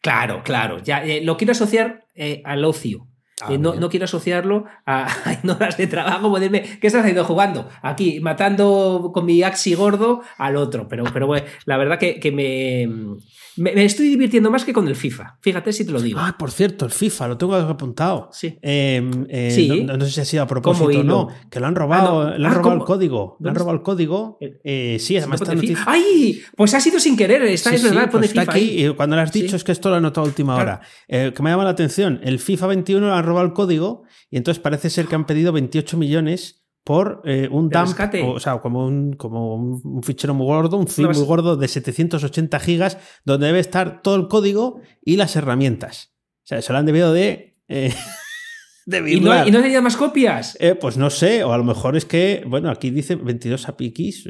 Speaker 2: Claro, claro. Ya, eh, lo quiero asociar al ocio. Ah, no, quiero asociarlo a, horas de trabajo, poderme. ¿Qué estás haciendo jugando? Aquí, matando con mi axi gordo al otro. Pero, pero bueno, la verdad que me, me, estoy divirtiendo más que con el FIFA. Fíjate si te lo digo.
Speaker 1: Ah, por cierto, el FIFA, lo tengo apuntado.
Speaker 2: Sí.
Speaker 1: Em, eh, no, sé si ha sido a propósito o no. Que lo han robado, ah, le han ah, robado el código. Le han robado el código. Eh, sí, además está
Speaker 2: noticia. ¡Ay! Pues ha sido sin querer. Está, es verdad,
Speaker 1: pues está aquí. Y cuando lo has dicho es que esto lo he notado a última hora. Eh, que me llama la atención. El FIFA 21 le han robado el código y entonces parece ser que han pedido 28 millones por eh, un dump, o, sea, como un, como un fichero muy gordo, un zip muy gordo de 780 gigas, donde debe estar todo el código y las herramientas. O sea, se lo han debido de... Eh,
Speaker 2: de ¿Y, no, ¿Y no tenía más copias?
Speaker 1: Eh, pues no sé, o a lo mejor es que, bueno, aquí dice 22 API keys.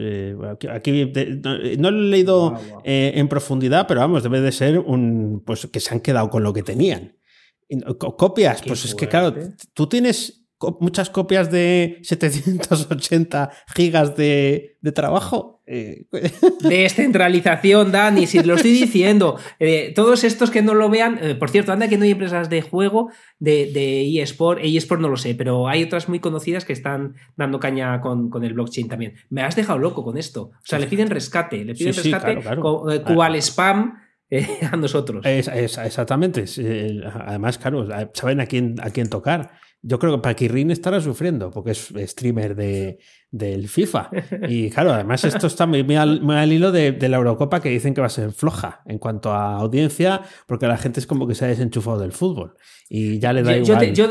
Speaker 1: aquí, no, lo he leído en profundidad, pero vamos, debe de ser un. Pues que se han quedado con lo que tenían. Copias, pues es que claro, tú tienes muchas copias de 780 gigas de, de trabajo. Eh,
Speaker 2: Descentralización, Dani, si lo estoy diciendo. Eh, todos estos que no lo vean, eh, por cierto, anda que no hay empresas de juego de, de eSport, eSport no lo sé, pero hay otras muy conocidas que están dando caña con, con el blockchain también. Me has dejado loco con esto. O sea, le piden rescate, le piden
Speaker 1: Sí, sí,
Speaker 2: rescate
Speaker 1: claro,
Speaker 2: cual spam eh, a nosotros.
Speaker 1: Es- es- exactamente. Además, claro, saben a quién, a quién tocar. Yo creo que Paquirrin estará sufriendo porque es streamer de, del FIFA. Y claro, además esto está muy, muy al, muy al hilo de, de la Eurocopa que dicen que va a ser floja en cuanto a audiencia porque la gente es como que se ha desenchufado del fútbol y ya le da
Speaker 2: Yo- yo
Speaker 1: igual.
Speaker 2: te- yo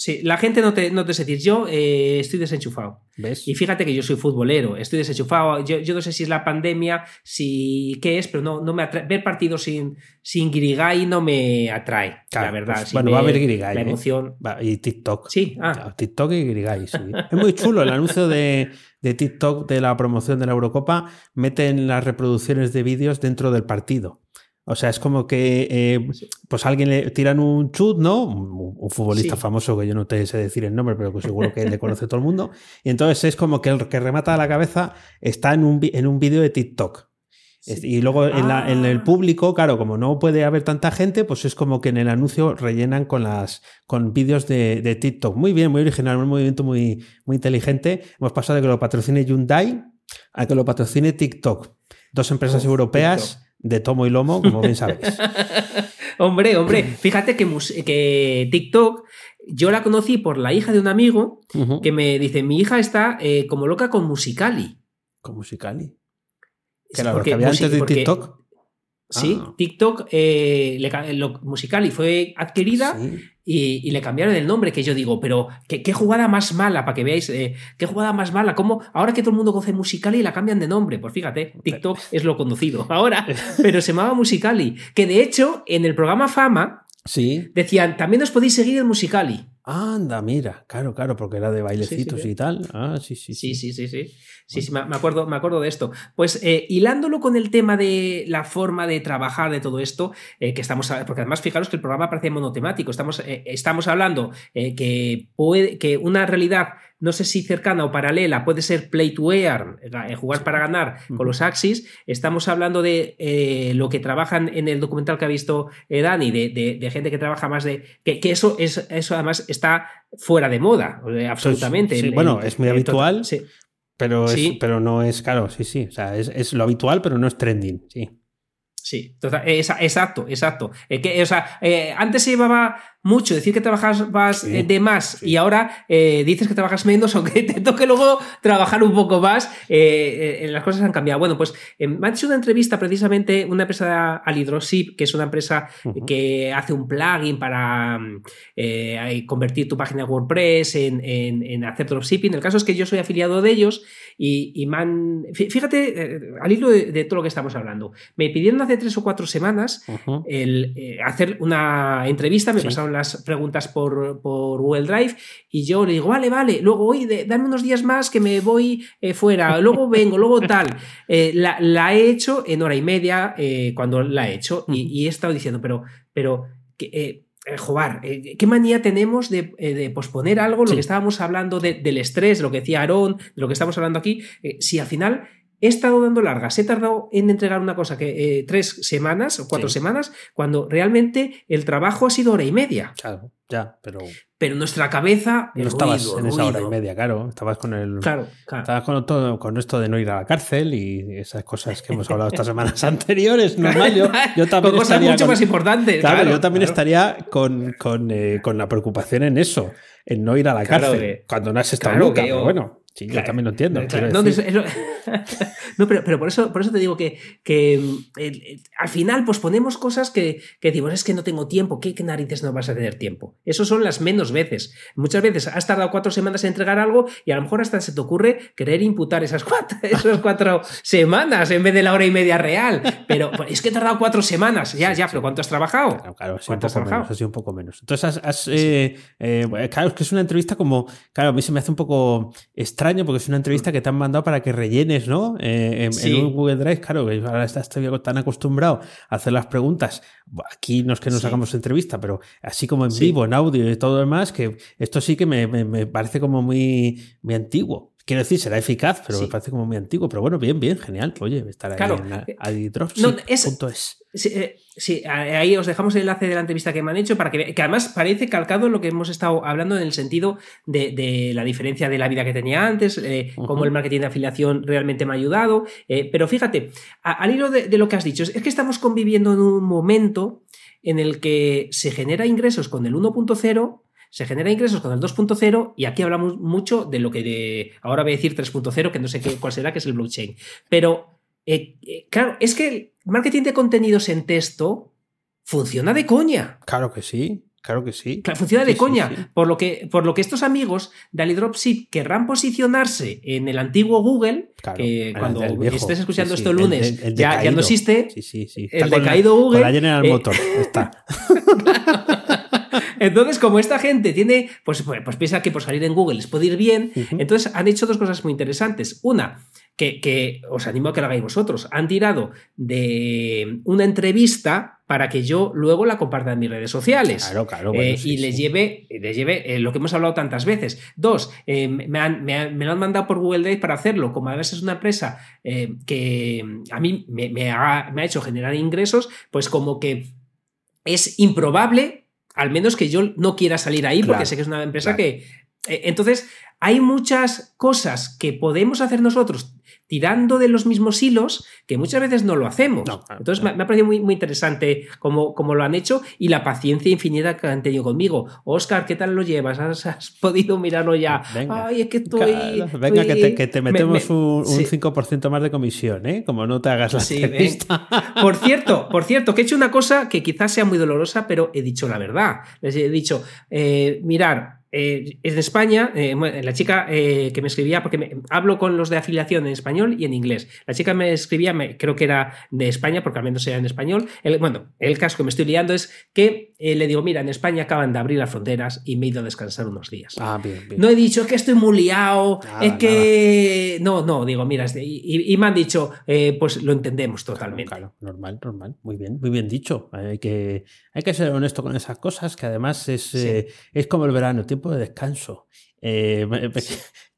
Speaker 2: sí, la gente no te, no te sé decir, yo eh, estoy desenchufado.
Speaker 1: ¿Ves?
Speaker 2: Y fíjate que yo soy futbolero, estoy desenchufado. Yo, yo no sé si es la pandemia, si qué es, pero no, no me atrae. Ver partidos sin, sin Grigay no me atrae,
Speaker 1: Claro,
Speaker 2: la verdad.
Speaker 1: pues, bueno, va a haber Grigay,
Speaker 2: La
Speaker 1: ¿eh?
Speaker 2: emoción.
Speaker 1: Y TikTok.
Speaker 2: Sí, ah.
Speaker 1: TikTok y Grigay, sí. Es muy chulo el anuncio de, de TikTok de la promoción de la Eurocopa. Meten las reproducciones de vídeos dentro del partido. O sea, es como que eh, pues alguien le tiran un chut, ¿no? Un, un futbolista
Speaker 2: Sí.
Speaker 1: famoso que yo no te sé decir el nombre, pero que seguro que le conoce todo el mundo. Y entonces es como que el que remata a la cabeza está en un, en un vídeo de TikTok. Y luego en, la- en el
Speaker 2: Ah.
Speaker 1: público, claro, como no puede haber tanta gente, pues es como que en el anuncio rellenan con las con vídeos de, de TikTok. Muy bien, muy original, un movimiento muy, muy inteligente. Hemos pasado de que lo patrocine Hyundai a que lo patrocine TikTok. Dos empresas europeas de tomo y lomo, como bien sabéis.
Speaker 2: Hombre, hombre, fíjate que, que TikTok yo la conocí por la hija de un amigo que me dice: Mi hija está eh, como loca con Musicali.
Speaker 1: Con Musicali. Que
Speaker 2: porque
Speaker 1: que había antes de
Speaker 2: porque-
Speaker 1: TikTok.
Speaker 2: Sí,
Speaker 1: Ah.
Speaker 2: TikTok, eh, le ca- lo- Musicali fue adquirida
Speaker 1: Sí.
Speaker 2: Y, y le cambiaron el nombre, que yo digo, pero qué, qué jugada más mala, para que veáis, eh, qué jugada más mala, cómo ahora que todo el mundo conoce Musicali la cambian de nombre, pues fíjate, TikTok es lo conocido ahora, pero se llamaba Musicali, que de hecho en el programa Fama
Speaker 1: Sí.
Speaker 2: decían, también os podéis seguir en Musicali.
Speaker 1: Anda, mira. Claro, claro, porque era de bailecitos
Speaker 2: sí.
Speaker 1: y tal. Ah, sí, sí.
Speaker 2: Sí, sí, sí, sí. Sí, sí, me me acuerdo, me acuerdo de esto. Pues eh, hilándolo con el tema de la forma de trabajar de todo esto, eh, que estamos, porque además fijaros que el programa parece monotemático. Estamos, eh, estamos hablando que, puede, que una realidad, no sé si cercana o paralela, puede ser play to earn, eh, jugar para ganar con los Axis. Estamos hablando de eh, lo que trabajan en el documental que ha visto eh, Dani, de, de- de gente que trabaja más de. que, que eso, es, eso además está fuera de moda, absolutamente.
Speaker 1: sí,
Speaker 2: El-
Speaker 1: bueno,
Speaker 2: el-
Speaker 1: es muy
Speaker 2: el
Speaker 1: habitual.
Speaker 2: sí.
Speaker 1: Pero, es-
Speaker 2: Sí.
Speaker 1: pero no es, claro, sí, sí. O sea, es, es lo habitual, pero no es trending. Sí.
Speaker 2: Sí, total- exacto, exacto. Eh, que, o sea, eh, antes se llevaba mucho decir que trabajabas
Speaker 1: Sí,
Speaker 2: eh, de más
Speaker 1: sí.
Speaker 2: y ahora eh, dices que trabajas menos, aunque te toque luego trabajar un poco más. eh, las cosas han cambiado. Bueno, pues me ha hecho una entrevista precisamente una empresa Alidrosip, que es una empresa que hace un plugin para mm, convertir tu página WordPress en, en- en hacer dropshipping. El caso es que yo soy afiliado de ellos y, y me han- fí- Fíjate, al hilo de, de todo lo que estamos hablando, me pidieron hace tres o cuatro semanas el, hacer una entrevista, me
Speaker 1: Sí.
Speaker 2: pasaron las preguntas por, por Google Drive y yo le digo, vale, vale, luego, oye, dame unos días más que me voy eh, fuera, luego vengo, luego tal. Eh, la, la he hecho en hora y media eh, cuando la he hecho y, y he estado diciendo, pero, pero, que, Jobar, ¿qué manía tenemos de, de posponer algo? Lo
Speaker 1: Sí.
Speaker 2: que estábamos hablando de- del estrés, de lo que decía Aarón, de lo que estamos hablando aquí, si al final he estado dando largas, he tardado en entregar una cosa que eh, tres semanas o cuatro
Speaker 1: Sí.
Speaker 2: semanas, cuando realmente el trabajo ha sido hora y media.
Speaker 1: Claro, ya, pero
Speaker 2: Pero nuestra cabeza.
Speaker 1: no estabas
Speaker 2: ruido,
Speaker 1: en esa hora y media, claro. Estabas con el.
Speaker 2: Claro, claro.
Speaker 1: Estabas con, todo, con esto de no ir a la cárcel y esas cosas que hemos hablado estas semanas anteriores. Normal, yo, yo también
Speaker 2: Con cosas mucho
Speaker 1: con-
Speaker 2: más importantes.
Speaker 1: Claro,
Speaker 2: Claro,
Speaker 1: yo también
Speaker 2: claro.
Speaker 1: estaría con, con, eh, con la preocupación en eso, en no ir a la cárcel,
Speaker 2: que-
Speaker 1: cuando no has estado
Speaker 2: claro,
Speaker 1: nunca.
Speaker 2: que
Speaker 1: pero bueno, sí, yo
Speaker 2: Claro,
Speaker 1: también lo entiendo.
Speaker 2: No, no, pero, pero por, eso, por eso te digo que, que el- al final pues ponemos cosas que, que decimos, es que no tengo tiempo, ¿qué, qué narices no vas a tener tiempo? Eso son las menos veces. Muchas veces has tardado cuatro semanas en entregar algo y a lo mejor hasta se te ocurre querer imputar esas cuatro, esas cuatro semanas en vez de la hora y media real. Pero pues, es que he tardado cuatro semanas. Ya, ya, pero ¿cuánto has trabajado?
Speaker 1: Claro, claro, sí,
Speaker 2: ¿Cuánto has trabajado?
Speaker 1: menos, un poco menos. Entonces, has, has, eh, eh, claro, es que es una entrevista como, claro, a mí se me hace un poco extraño porque es una entrevista que te han mandado para que rellenes, ¿no? Eh, en,
Speaker 2: Sí.
Speaker 1: en un Google Drive, claro, que ahora está- estoy tan acostumbrado a hacer las preguntas. Aquí no es que nos
Speaker 2: Sí.
Speaker 1: hagamos entrevista, pero así como en
Speaker 2: Sí.
Speaker 1: vivo, en audio y todo lo demás, que esto sí que me, me- me parece como muy, muy antiguo. Quiero decir, será eficaz, pero
Speaker 2: Sí.
Speaker 1: me parece como muy antiguo. Pero bueno, bien, bien, genial. Oye, estar ahí
Speaker 2: Claro.
Speaker 1: en
Speaker 2: Eh,
Speaker 1: adidropsy.es.
Speaker 2: no, es- Sí, eh, sí, a- ahí os dejamos el enlace de la entrevista que me han hecho para que, que además parece calcado en lo que hemos estado hablando en el sentido de, de la diferencia de la vida que tenía antes, eh, cómo el marketing de afiliación realmente me ha ayudado. eh, pero fíjate, a- al hilo de, de lo que has dicho, es que estamos conviviendo en un momento en el que se genera ingresos con el 1.0 se genera ingresos con el 2.0 y aquí hablamos mucho de lo que de, ahora voy a decir 3.0 que no sé qué, cuál será que es el blockchain pero eh, eh, claro es que el marketing de contenidos en texto funciona de coña
Speaker 1: Claro que sí, claro que sí.
Speaker 2: Funciona de
Speaker 1: Sí,
Speaker 2: coña,
Speaker 1: sí.
Speaker 2: Por, lo que, por lo que estos amigos de AliDropship querrán posicionarse en el antiguo Google,
Speaker 1: Claro,
Speaker 2: que
Speaker 1: el
Speaker 2: cuando
Speaker 1: viejo.
Speaker 2: estés escuchando esto el lunes
Speaker 1: el- el
Speaker 2: ya, ya
Speaker 1: decaído.
Speaker 2: no existe,
Speaker 1: Sí, sí, sí.
Speaker 2: el
Speaker 1: la-
Speaker 2: decaído Google,
Speaker 1: Con la General
Speaker 2: eh,
Speaker 1: Motor, está.
Speaker 2: Entonces, como esta gente tiene, pues, pues, pues piensa que por salir en Google les puede ir bien, entonces han hecho dos cosas muy interesantes. Una, que, que os animo a que lo hagáis vosotros. Han tirado de una entrevista para que yo luego la comparta en mis redes sociales.
Speaker 1: Claro, claro.
Speaker 2: Eh,
Speaker 1: sí,
Speaker 2: y les
Speaker 1: sí.
Speaker 2: lleve, les lleve eh, lo que hemos hablado tantas veces. Dos, eh, me, han- me han- me lo han mandado por Google Drive para hacerlo. Como además es una empresa que a mí me, me ha, me ha hecho generar ingresos, pues como que es improbable, al menos que yo no quiera salir ahí, porque sé que es una empresa
Speaker 1: claro.
Speaker 2: que... eh, entonces, hay muchas cosas que podemos hacer nosotros tirando de los mismos hilos que muchas veces no lo hacemos.
Speaker 1: No,
Speaker 2: Entonces me, ha parecido muy, muy interesante cómo, cómo lo han hecho y la paciencia infinita que han tenido conmigo. Oscar, ¿qué tal lo llevas? ¿Has, has podido mirarlo ya?
Speaker 1: Venga.
Speaker 2: Ay, es que estoy...
Speaker 1: Claro, Venga, que te, que metemos
Speaker 2: me-
Speaker 1: un, un
Speaker 2: sí.
Speaker 1: 5% más de comisión, ¿eh? Como no te hagas la
Speaker 2: Sí,
Speaker 1: entrevista.
Speaker 2: Por cierto, por cierto, que he hecho una cosa que quizás sea muy dolorosa, pero he dicho la verdad. Les he dicho, eh, mirar, eh, en España, eh, la chica eh, que me escribía, porque me- hablo con los de afiliación en español y en inglés. La chica me escribía, creo que era de España, porque al menos era en español. El- bueno, el caso que me estoy liando es que eh, le digo, mira, en España acaban de abrir las fronteras y me he ido a descansar unos días.
Speaker 1: Ah, bien, bien.
Speaker 2: No he dicho "Es que estoy muy liado,
Speaker 1: Nada,
Speaker 2: es que. No, no, digo, mira, este- y, me han dicho, eh, pues lo entendemos totalmente.
Speaker 1: Claro, normal, normal. Muy bien, muy bien dicho. Hay que, hay que ser honesto con esas cosas, que además es,
Speaker 2: Sí.
Speaker 1: eh, es como el verano, tiempo de descanso. Eh,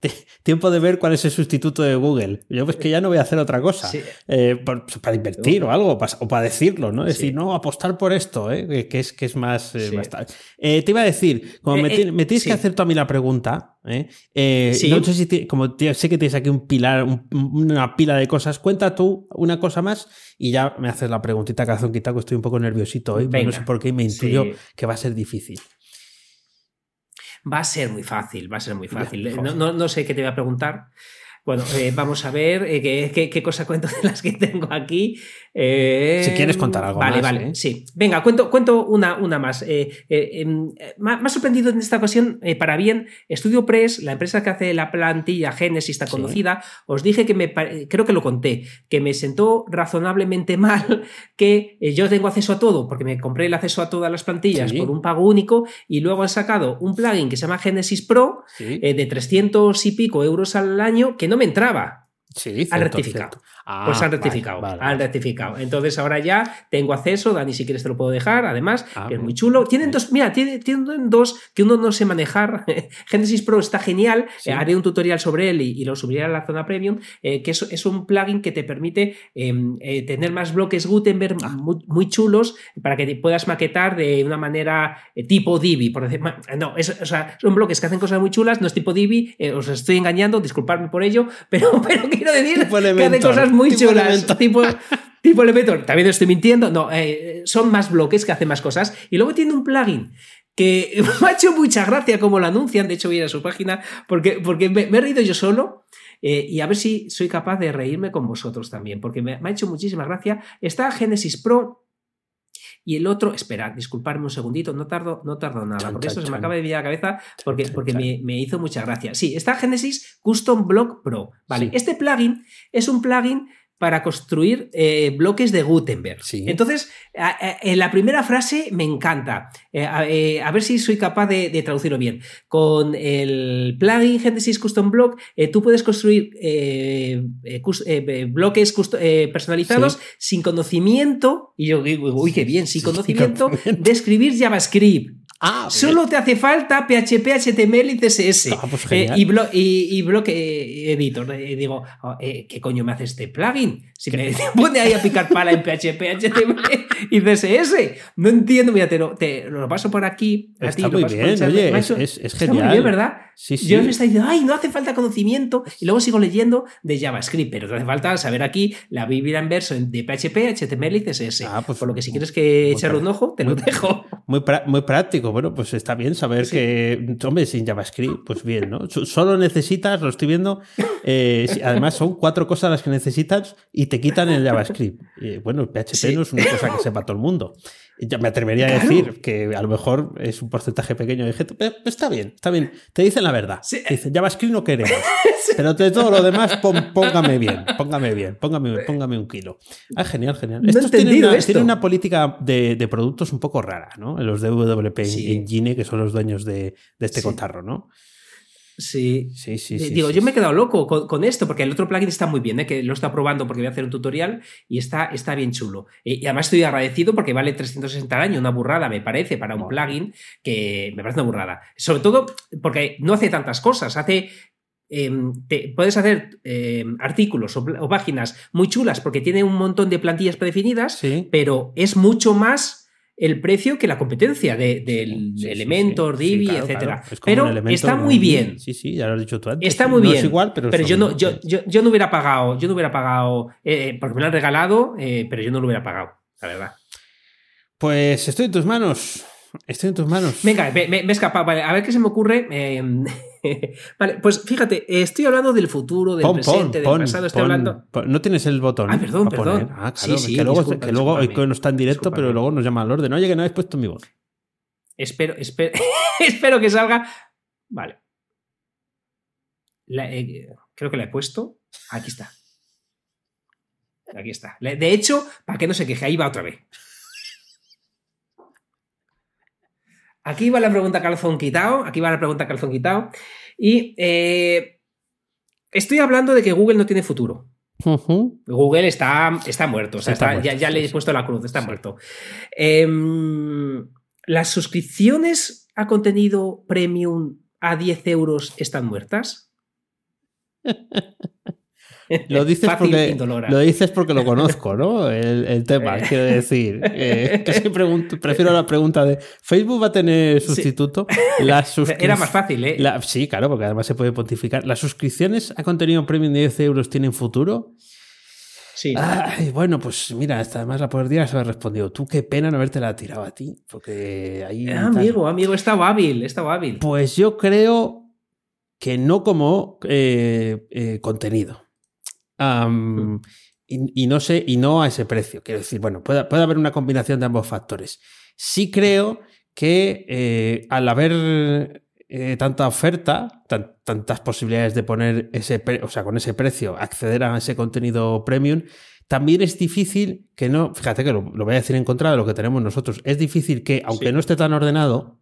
Speaker 1: te- tiempo de ver cuál es el sustituto de Google. Yo pues que ya no voy a hacer otra cosa.
Speaker 2: Sí.
Speaker 1: Eh, por- para invertir o algo, o para decirlo, ¿no? Es
Speaker 2: Sí.
Speaker 1: decir, no, apostar por esto, ¿eh? que- es, que es más... eh,
Speaker 2: Sí.
Speaker 1: más te iba a decir, como me, ti- me tienes que hacer tú a mí la pregunta, no sé si, ti- como sé que tienes aquí un pilar, un- una pila de cosas, cuenta tú una cosa más y ya me haces la preguntita calzón quitado, que estoy un poco nerviosito hoy, no sé por qué me intuyo que va a ser difícil.
Speaker 2: Va a ser muy fácil, va a ser muy fácil. No- no sé qué te voy a preguntar. Bueno, eh, vamos a ver eh, qué, qué- qué cosa cuento de las que tengo aquí. Eh,
Speaker 1: Si quieres contar algo
Speaker 2: vale,
Speaker 1: más,
Speaker 2: Vale,
Speaker 1: ¿eh?
Speaker 2: sí. Venga, cuento, cuento una, una más. Em, me ha sorprendido en esta ocasión, para bien, Estudio Press, la empresa que hace la plantilla Genesis,
Speaker 1: Sí.
Speaker 2: conocida, os dije que me, creo que lo conté, que me sentó razonablemente mal que yo tengo acceso a todo, porque me compré el acceso a todas las plantillas
Speaker 1: Sí.
Speaker 2: por un pago único y luego han sacado un plugin que se llama Genesis Pro
Speaker 1: Sí,
Speaker 2: de 300 y pico euros al año que no me entraba.
Speaker 1: Sí
Speaker 2: han rectificado.
Speaker 1: Ah,
Speaker 2: Pues han
Speaker 1: vale,
Speaker 2: rectificado,
Speaker 1: vale,
Speaker 2: han
Speaker 1: vale.
Speaker 2: rectificado. Entonces ahora ya tengo acceso, Dani, si quieres te lo puedo dejar, además,
Speaker 1: Ah,
Speaker 2: que es muy chulo. Tienen dos, mira, tienen, tienen dos que uno no sé manejar. Genesis Pro está genial,
Speaker 1: Sí.
Speaker 2: eh, haré un tutorial sobre él y, y lo subiré a la zona premium, eh, que es, es un plugin que te permite eh, eh, tener más bloques Gutenberg
Speaker 1: Ah.
Speaker 2: muy, muy chulos para que te puedas maquetar de una manera eh, tipo Divi, por decir, no, es- o sea, son bloques que hacen cosas muy chulas, no es tipo Divi, eh, os estoy engañando, disculpadme por ello, pero, pero quiero decir
Speaker 1: Tipo
Speaker 2: que hace cosas muy
Speaker 1: tipo
Speaker 2: chulas,
Speaker 1: Elementor.
Speaker 2: tipo, tipo Elementor. También estoy mintiendo, no, eh, son más bloques que hacen más cosas. Y luego tiene un plugin que me ha hecho mucha gracia como lo anuncian, de hecho voy a ir a su página, porque, porque me, me he reído yo solo. eh, y a ver si soy capaz de reírme con vosotros también, porque me, me ha hecho muchísima gracia. Está Genesis Pro y el otro, espera, disculparme un segundito, no tardo, no tardo nada,
Speaker 1: Chan,
Speaker 2: porque
Speaker 1: chan,
Speaker 2: esto se me acaba de venir a la cabeza porque, porque me, me hizo mucha gracia. Sí, está Genesis Custom Block Pro. Vale,
Speaker 1: Sí.
Speaker 2: este plugin es un plugin para construir eh, bloques de Gutenberg.
Speaker 1: Sí.
Speaker 2: Entonces, a- a- en la primera frase me encanta. Eh, a, eh, a ver si soy capaz de, de traducirlo bien. Con el plugin Genesis Custom Block, tú puedes construir cus- bloques personalizados sin conocimiento, y yo digo, uy, qué bien, sin conocimiento. de escribir JavaScript.
Speaker 1: Ah,
Speaker 2: Solo te hace falta PHP, HTML y CSS.
Speaker 1: Ah, pues
Speaker 2: Eh, y, blo- y, y Block eh, Editor. Eh, digo, oh, eh, ¿qué coño me hace este plugin? Si me pone ahí a picar pala en PHP, HTML y CSS. No entiendo. Mira, te lo, te lo paso por aquí. a ti,
Speaker 1: Está
Speaker 2: lo
Speaker 1: muy
Speaker 2: paso
Speaker 1: bien, oye, es-
Speaker 2: hecho-
Speaker 1: es- es
Speaker 2: está muy
Speaker 1: genial.
Speaker 2: bien, ¿verdad?
Speaker 1: Sí, sí.
Speaker 2: Yo me está diciendo, ay, no hace falta conocimiento. Y luego sigo leyendo de JavaScript, pero te hace falta saber aquí la Biblia en verso de PHP, HTML y CSS.
Speaker 1: Ah, pues,
Speaker 2: por lo que si quieres que echarle un ojo, te lo dejo.
Speaker 1: Muy, muy práctico. Bueno, pues está bien saber
Speaker 2: Sí.
Speaker 1: que, hombre, sin JavaScript, pues bien, ¿no? So- Solo necesitas, lo estoy viendo, eh, además son cuatro cosas las que necesitas y te quitan el JavaScript. Y, bueno, PHP
Speaker 2: Sí.
Speaker 1: no es una cosa que sepa todo el mundo. Ya me atrevería a decir que a lo mejor es un porcentaje pequeño de gente, pero está bien, está bien. Te dicen la verdad.
Speaker 2: Sí.
Speaker 1: Te dicen, JavaScript no queremos. Pero de todo lo demás, pon- póngame bien, póngame bien, póngame, póngame un kilo. Ah, genial, genial.
Speaker 2: No
Speaker 1: Estos tienen una,
Speaker 2: esto.
Speaker 1: tienen una política de, de productos un poco rara, ¿no? Los de WP. Engine, que son los dueños de, de este
Speaker 2: Sí.
Speaker 1: cotarro, ¿no?
Speaker 2: Sí.
Speaker 1: Sí, sí, sí.
Speaker 2: Digo,
Speaker 1: sí,
Speaker 2: yo me he quedado loco con, con esto, porque el otro plugin está muy bien, ¿eh? que lo está probando porque voy a hacer un tutorial y está, está bien chulo. Eh, y además estoy agradecido porque vale 360 al año, una burrada me parece para un plugin que me parece una burrada. Sobre todo porque no hace tantas cosas, hace... em, te- puedes hacer em, artículos o, páginas muy chulas porque tiene un montón de plantillas predefinidas,
Speaker 1: Sí.
Speaker 2: pero es mucho más el precio que la competencia de, del
Speaker 1: Sí, sí,
Speaker 2: Elementor,
Speaker 1: sí.
Speaker 2: Divi,
Speaker 1: claro,
Speaker 2: etcétera.
Speaker 1: claro. Es como
Speaker 2: Pero está muy bien.
Speaker 1: Sí, sí, ya lo has dicho tú antes.
Speaker 2: Está muy
Speaker 1: No
Speaker 2: bien.
Speaker 1: es igual, pero,
Speaker 2: yo no, yo, yo, yo no hubiera pagado, yo no hubiera pagado, eh, porque me lo han regalado, eh, pero yo no lo hubiera pagado, la verdad.
Speaker 1: Pues estoy en tus manos. Estoy en tus manos.
Speaker 2: Venga, me, me- me he escapado. Vale, a ver qué se me ocurre. eh, vale, pues fíjate, estoy hablando del futuro, del
Speaker 1: Pon, pon,
Speaker 2: presente, del
Speaker 1: pon,
Speaker 2: pasado. Estoy hablando.
Speaker 1: No tienes el botón.
Speaker 2: Ah, perdón, perdón.
Speaker 1: Ah,
Speaker 2: Sí,
Speaker 1: claro.
Speaker 2: sí,
Speaker 1: que luego,
Speaker 2: disculpa,
Speaker 1: que luego que no está en directo, pero luego nos llama al orden. Oye, que no habéis puesto mi voz.
Speaker 2: Espero, espero, espero que salga. Vale. La- eh, creo que la he puesto. Aquí está. Aquí está. De hecho, para que no se queje, ahí va otra vez. Aquí va la pregunta calzón quitado. Aquí va la pregunta calzón quitado. Y eh, estoy hablando de que Google no tiene futuro. Google está, está muerto. O sea,
Speaker 1: Está
Speaker 2: está-
Speaker 1: muerto,
Speaker 2: ya, le he puesto la cruz, está
Speaker 1: Sí.
Speaker 2: muerto. Em, ¿Las suscripciones a contenido premium a 10 euros están muertas?
Speaker 1: Lo dices, porque, lo dices porque lo conozco, ¿no? El, el tema, quiero decir. Eh, casi prefiero la pregunta de ¿Facebook va a tener sustituto? Las
Speaker 2: Era más fácil, ¿eh?
Speaker 1: la- sí, claro, porque además se puede pontificar. ¿Las suscripciones a contenido premium de 10 euros tienen futuro?
Speaker 2: Sí.
Speaker 1: Ay, bueno, pues mira, esta además la podrías haber respondido. Tú qué pena no habértela tirado a ti, porque ahí...
Speaker 2: Eh,
Speaker 1: tal.
Speaker 2: amigo, amigo, he estado hábil, he estado hábil.
Speaker 1: Pues yo creo que no como eh, eh, contenido. Y, y no sé, y no a ese precio. Quiero decir, bueno, puede, puede haber una combinación de ambos factores. Sí creo que eh, al haber eh, tanta oferta, tan- tantas posibilidades de poner ese, o sea, con ese precio, acceder a ese contenido premium, también es difícil que no, fíjate que lo, lo voy a decir en contra de lo que tenemos nosotros, es difícil que, aunque
Speaker 2: Sí.
Speaker 1: no esté tan ordenado,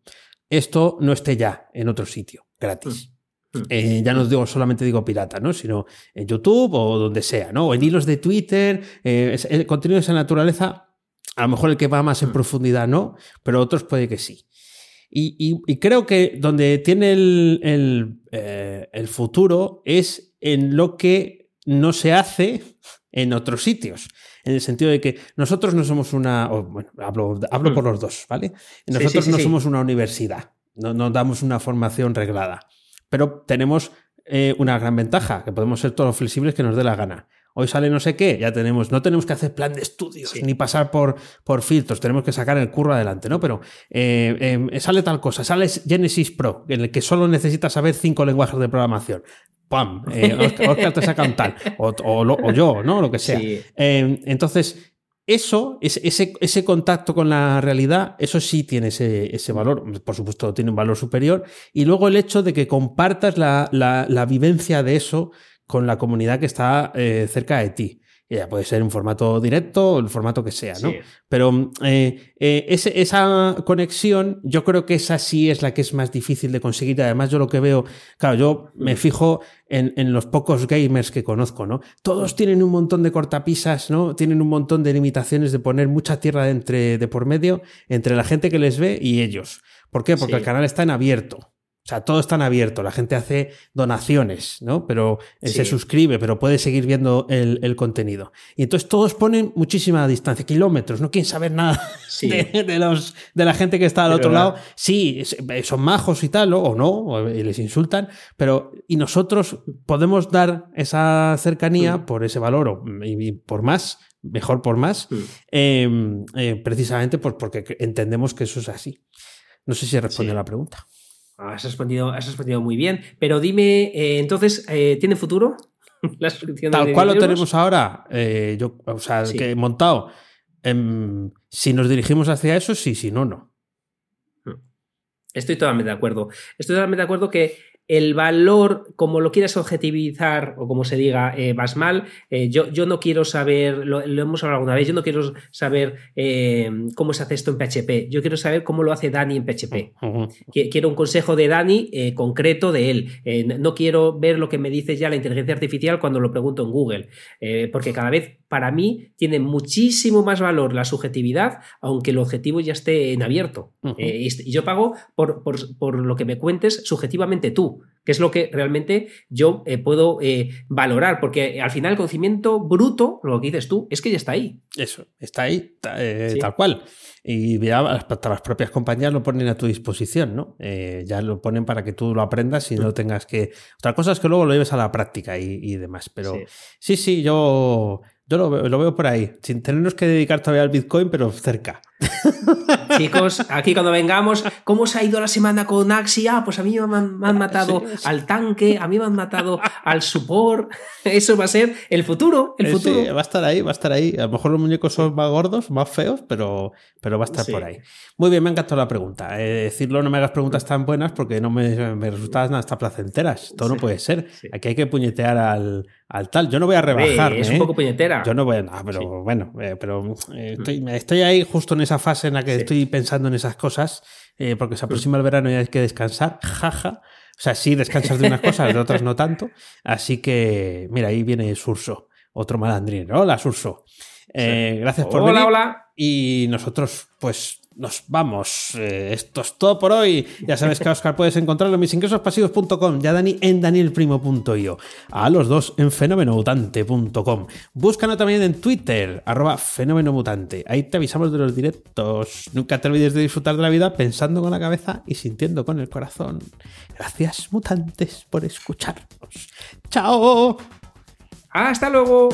Speaker 1: esto no esté ya en otro sitio, gratis.
Speaker 2: Mm.
Speaker 1: Eh, ya no digo solamente digo pirata, ¿no? Sino en YouTube o donde sea, ¿no? O en hilos de Twitter, eh, el contenido de esa naturaleza, a lo mejor el que va más en
Speaker 2: Mm.
Speaker 1: profundidad no, pero otros puede que sí. Y, y- y creo que donde tiene el, el, eh, el futuro es en lo que no se hace en otros sitios. En el sentido de que nosotros no somos una. bueno, hablo, hablo
Speaker 2: Mm.
Speaker 1: por los dos, ¿vale? Nosotros
Speaker 2: sí, sí,
Speaker 1: no somos una universidad, no, no damos una formación reglada. Pero tenemos eh, una gran ventaja, que podemos ser todos los flexibles que nos dé la gana. Hoy sale no sé qué, ya tenemos, no tenemos que hacer plan de estudios
Speaker 2: Sí.
Speaker 1: ni pasar por, por filtros, tenemos que sacar el curro adelante, ¿no? Pero eh, eh, sale tal cosa, sale Genesis Pro, en el que solo necesitas saber cinco lenguajes de programación. ¡Pam! Oscar, Oscar te saca un tal, o, o lo- o yo, ¿no? Lo que sea.
Speaker 2: Sí.
Speaker 1: Eh, entonces, eso, ese, ese, contacto con la realidad, eso sí tiene ese, ese valor, por supuesto tiene un valor superior, y luego el hecho de que compartas la, la- la vivencia de eso con la comunidad que está eh, cerca de ti. Ya puede ser en formato directo o el formato que sea, ¿no? Pero eh, eh, esa conexión, yo creo que esa sí es la que es más difícil de conseguir. Además, yo lo que veo, claro, yo me fijo en, en, los pocos gamers que conozco, ¿no? Todos tienen un montón de cortapisas, ¿no? Tienen un montón de limitaciones de poner mucha tierra de, entre, de por medio entre la gente que les ve y ellos. ¿Por qué? Porque el canal está en abierto. O sea, todo está abierto, la gente hace donaciones, ¿no? Pero eh, se suscribe, pero puede seguir viendo el, contenido. Y entonces todos ponen muchísima distancia, kilómetros, no quieren saber nada de, los, de la gente que está al otro lado. Sí, eh, son majos y tal, o no, y les insultan, pero y nosotros podemos dar esa cercanía mm. por ese valor y, por más, mejor por más, mm. em, eh, precisamente porque entendemos que eso es así. No sé si responde a la pregunta.
Speaker 2: Has respondido, has respondido muy bien. Pero dime, eh, entonces, eh, ¿tiene futuro?
Speaker 1: la Tal cual lo tenemos ahora, eh, yo, o sea, que montado. Em, si nos dirigimos hacia eso, sí, si no, no.
Speaker 2: Estoy totalmente de acuerdo. Estoy totalmente de acuerdo que el valor, como lo quieras objetivizar o como se diga, eh, vas mal, eh, yo, yo, no quiero saber, lo, hemos hablado alguna vez, yo no quiero saber eh, cómo se hace esto en PHP, yo quiero saber cómo lo hace Dani en PHP. Quiero un consejo de Dani concreto de él. no quiero ver lo que me dice ya la inteligencia artificial cuando lo pregunto en Google, porque cada vez para mí tiene muchísimo más valor la subjetividad, aunque el objetivo ya esté en abierto. y yo pago por, por lo que me cuentes subjetivamente tú que es lo que realmente yo eh, puedo eh, valorar, porque al final el conocimiento bruto, lo que dices tú, es que ya está ahí.
Speaker 1: Eso, está ahí, eh, tal cual. Y ya hasta las propias compañías lo ponen a tu disposición, ¿no? ya lo ponen para que tú lo aprendas y no mm. tengas que... Otra cosa es que luego lo lleves a la práctica y, demás, pero sí, sí, yo, yo lo veo por ahí, sin tenernos que dedicar todavía al Bitcoin, pero cerca.
Speaker 2: Chicos, aquí cuando vengamos, ¿cómo se ha ido la semana con Axi? Ah, pues a mí me han, matado al tanque, a mí me han matado al support. Eso va a ser el futuro, el futuro.
Speaker 1: va a estar ahí, va a estar ahí. A lo mejor los muñecos son más gordos, más feos, pero, pero va a estar por ahí. Muy bien, me ha encantado la pregunta. Eh, decirlo, no me hagas preguntas tan buenas porque no me, me resultan hasta placenteras. Todo no puede ser. Aquí hay que puñetear al, al tal. Yo no voy a rebajar.
Speaker 2: Es un poco puñetera.
Speaker 1: Yo no voy a. No, pero bueno, eh, pero eh, estoy, estoy ahí justo en esa fase en la que estoy pensando en esas cosas, eh, porque se aproxima el verano y hay que descansar, jaja. O sea, sí descansas de unas cosas, de otras no tanto. Así que, mira, ahí viene Surso, otro malandrín. Hola, Surso. Eh, gracias por
Speaker 2: hola,
Speaker 1: venir.
Speaker 2: Hola,
Speaker 1: Y nosotros, pues, nos vamos. Eh, esto es todo por hoy. Ya sabes que a Oscar puedes encontrarlo en misingresospasivos.com, ya Dani en danielprimo.io, a los dos en fenomenomutante.com. Búscanos también en Twitter, arroba fenomenomutante. Ahí te avisamos de los directos. Nunca te olvides de disfrutar de la vida pensando con la cabeza y sintiendo con el corazón. Gracias, mutantes, por escucharnos. ¡Chao!
Speaker 2: ¡Hasta luego!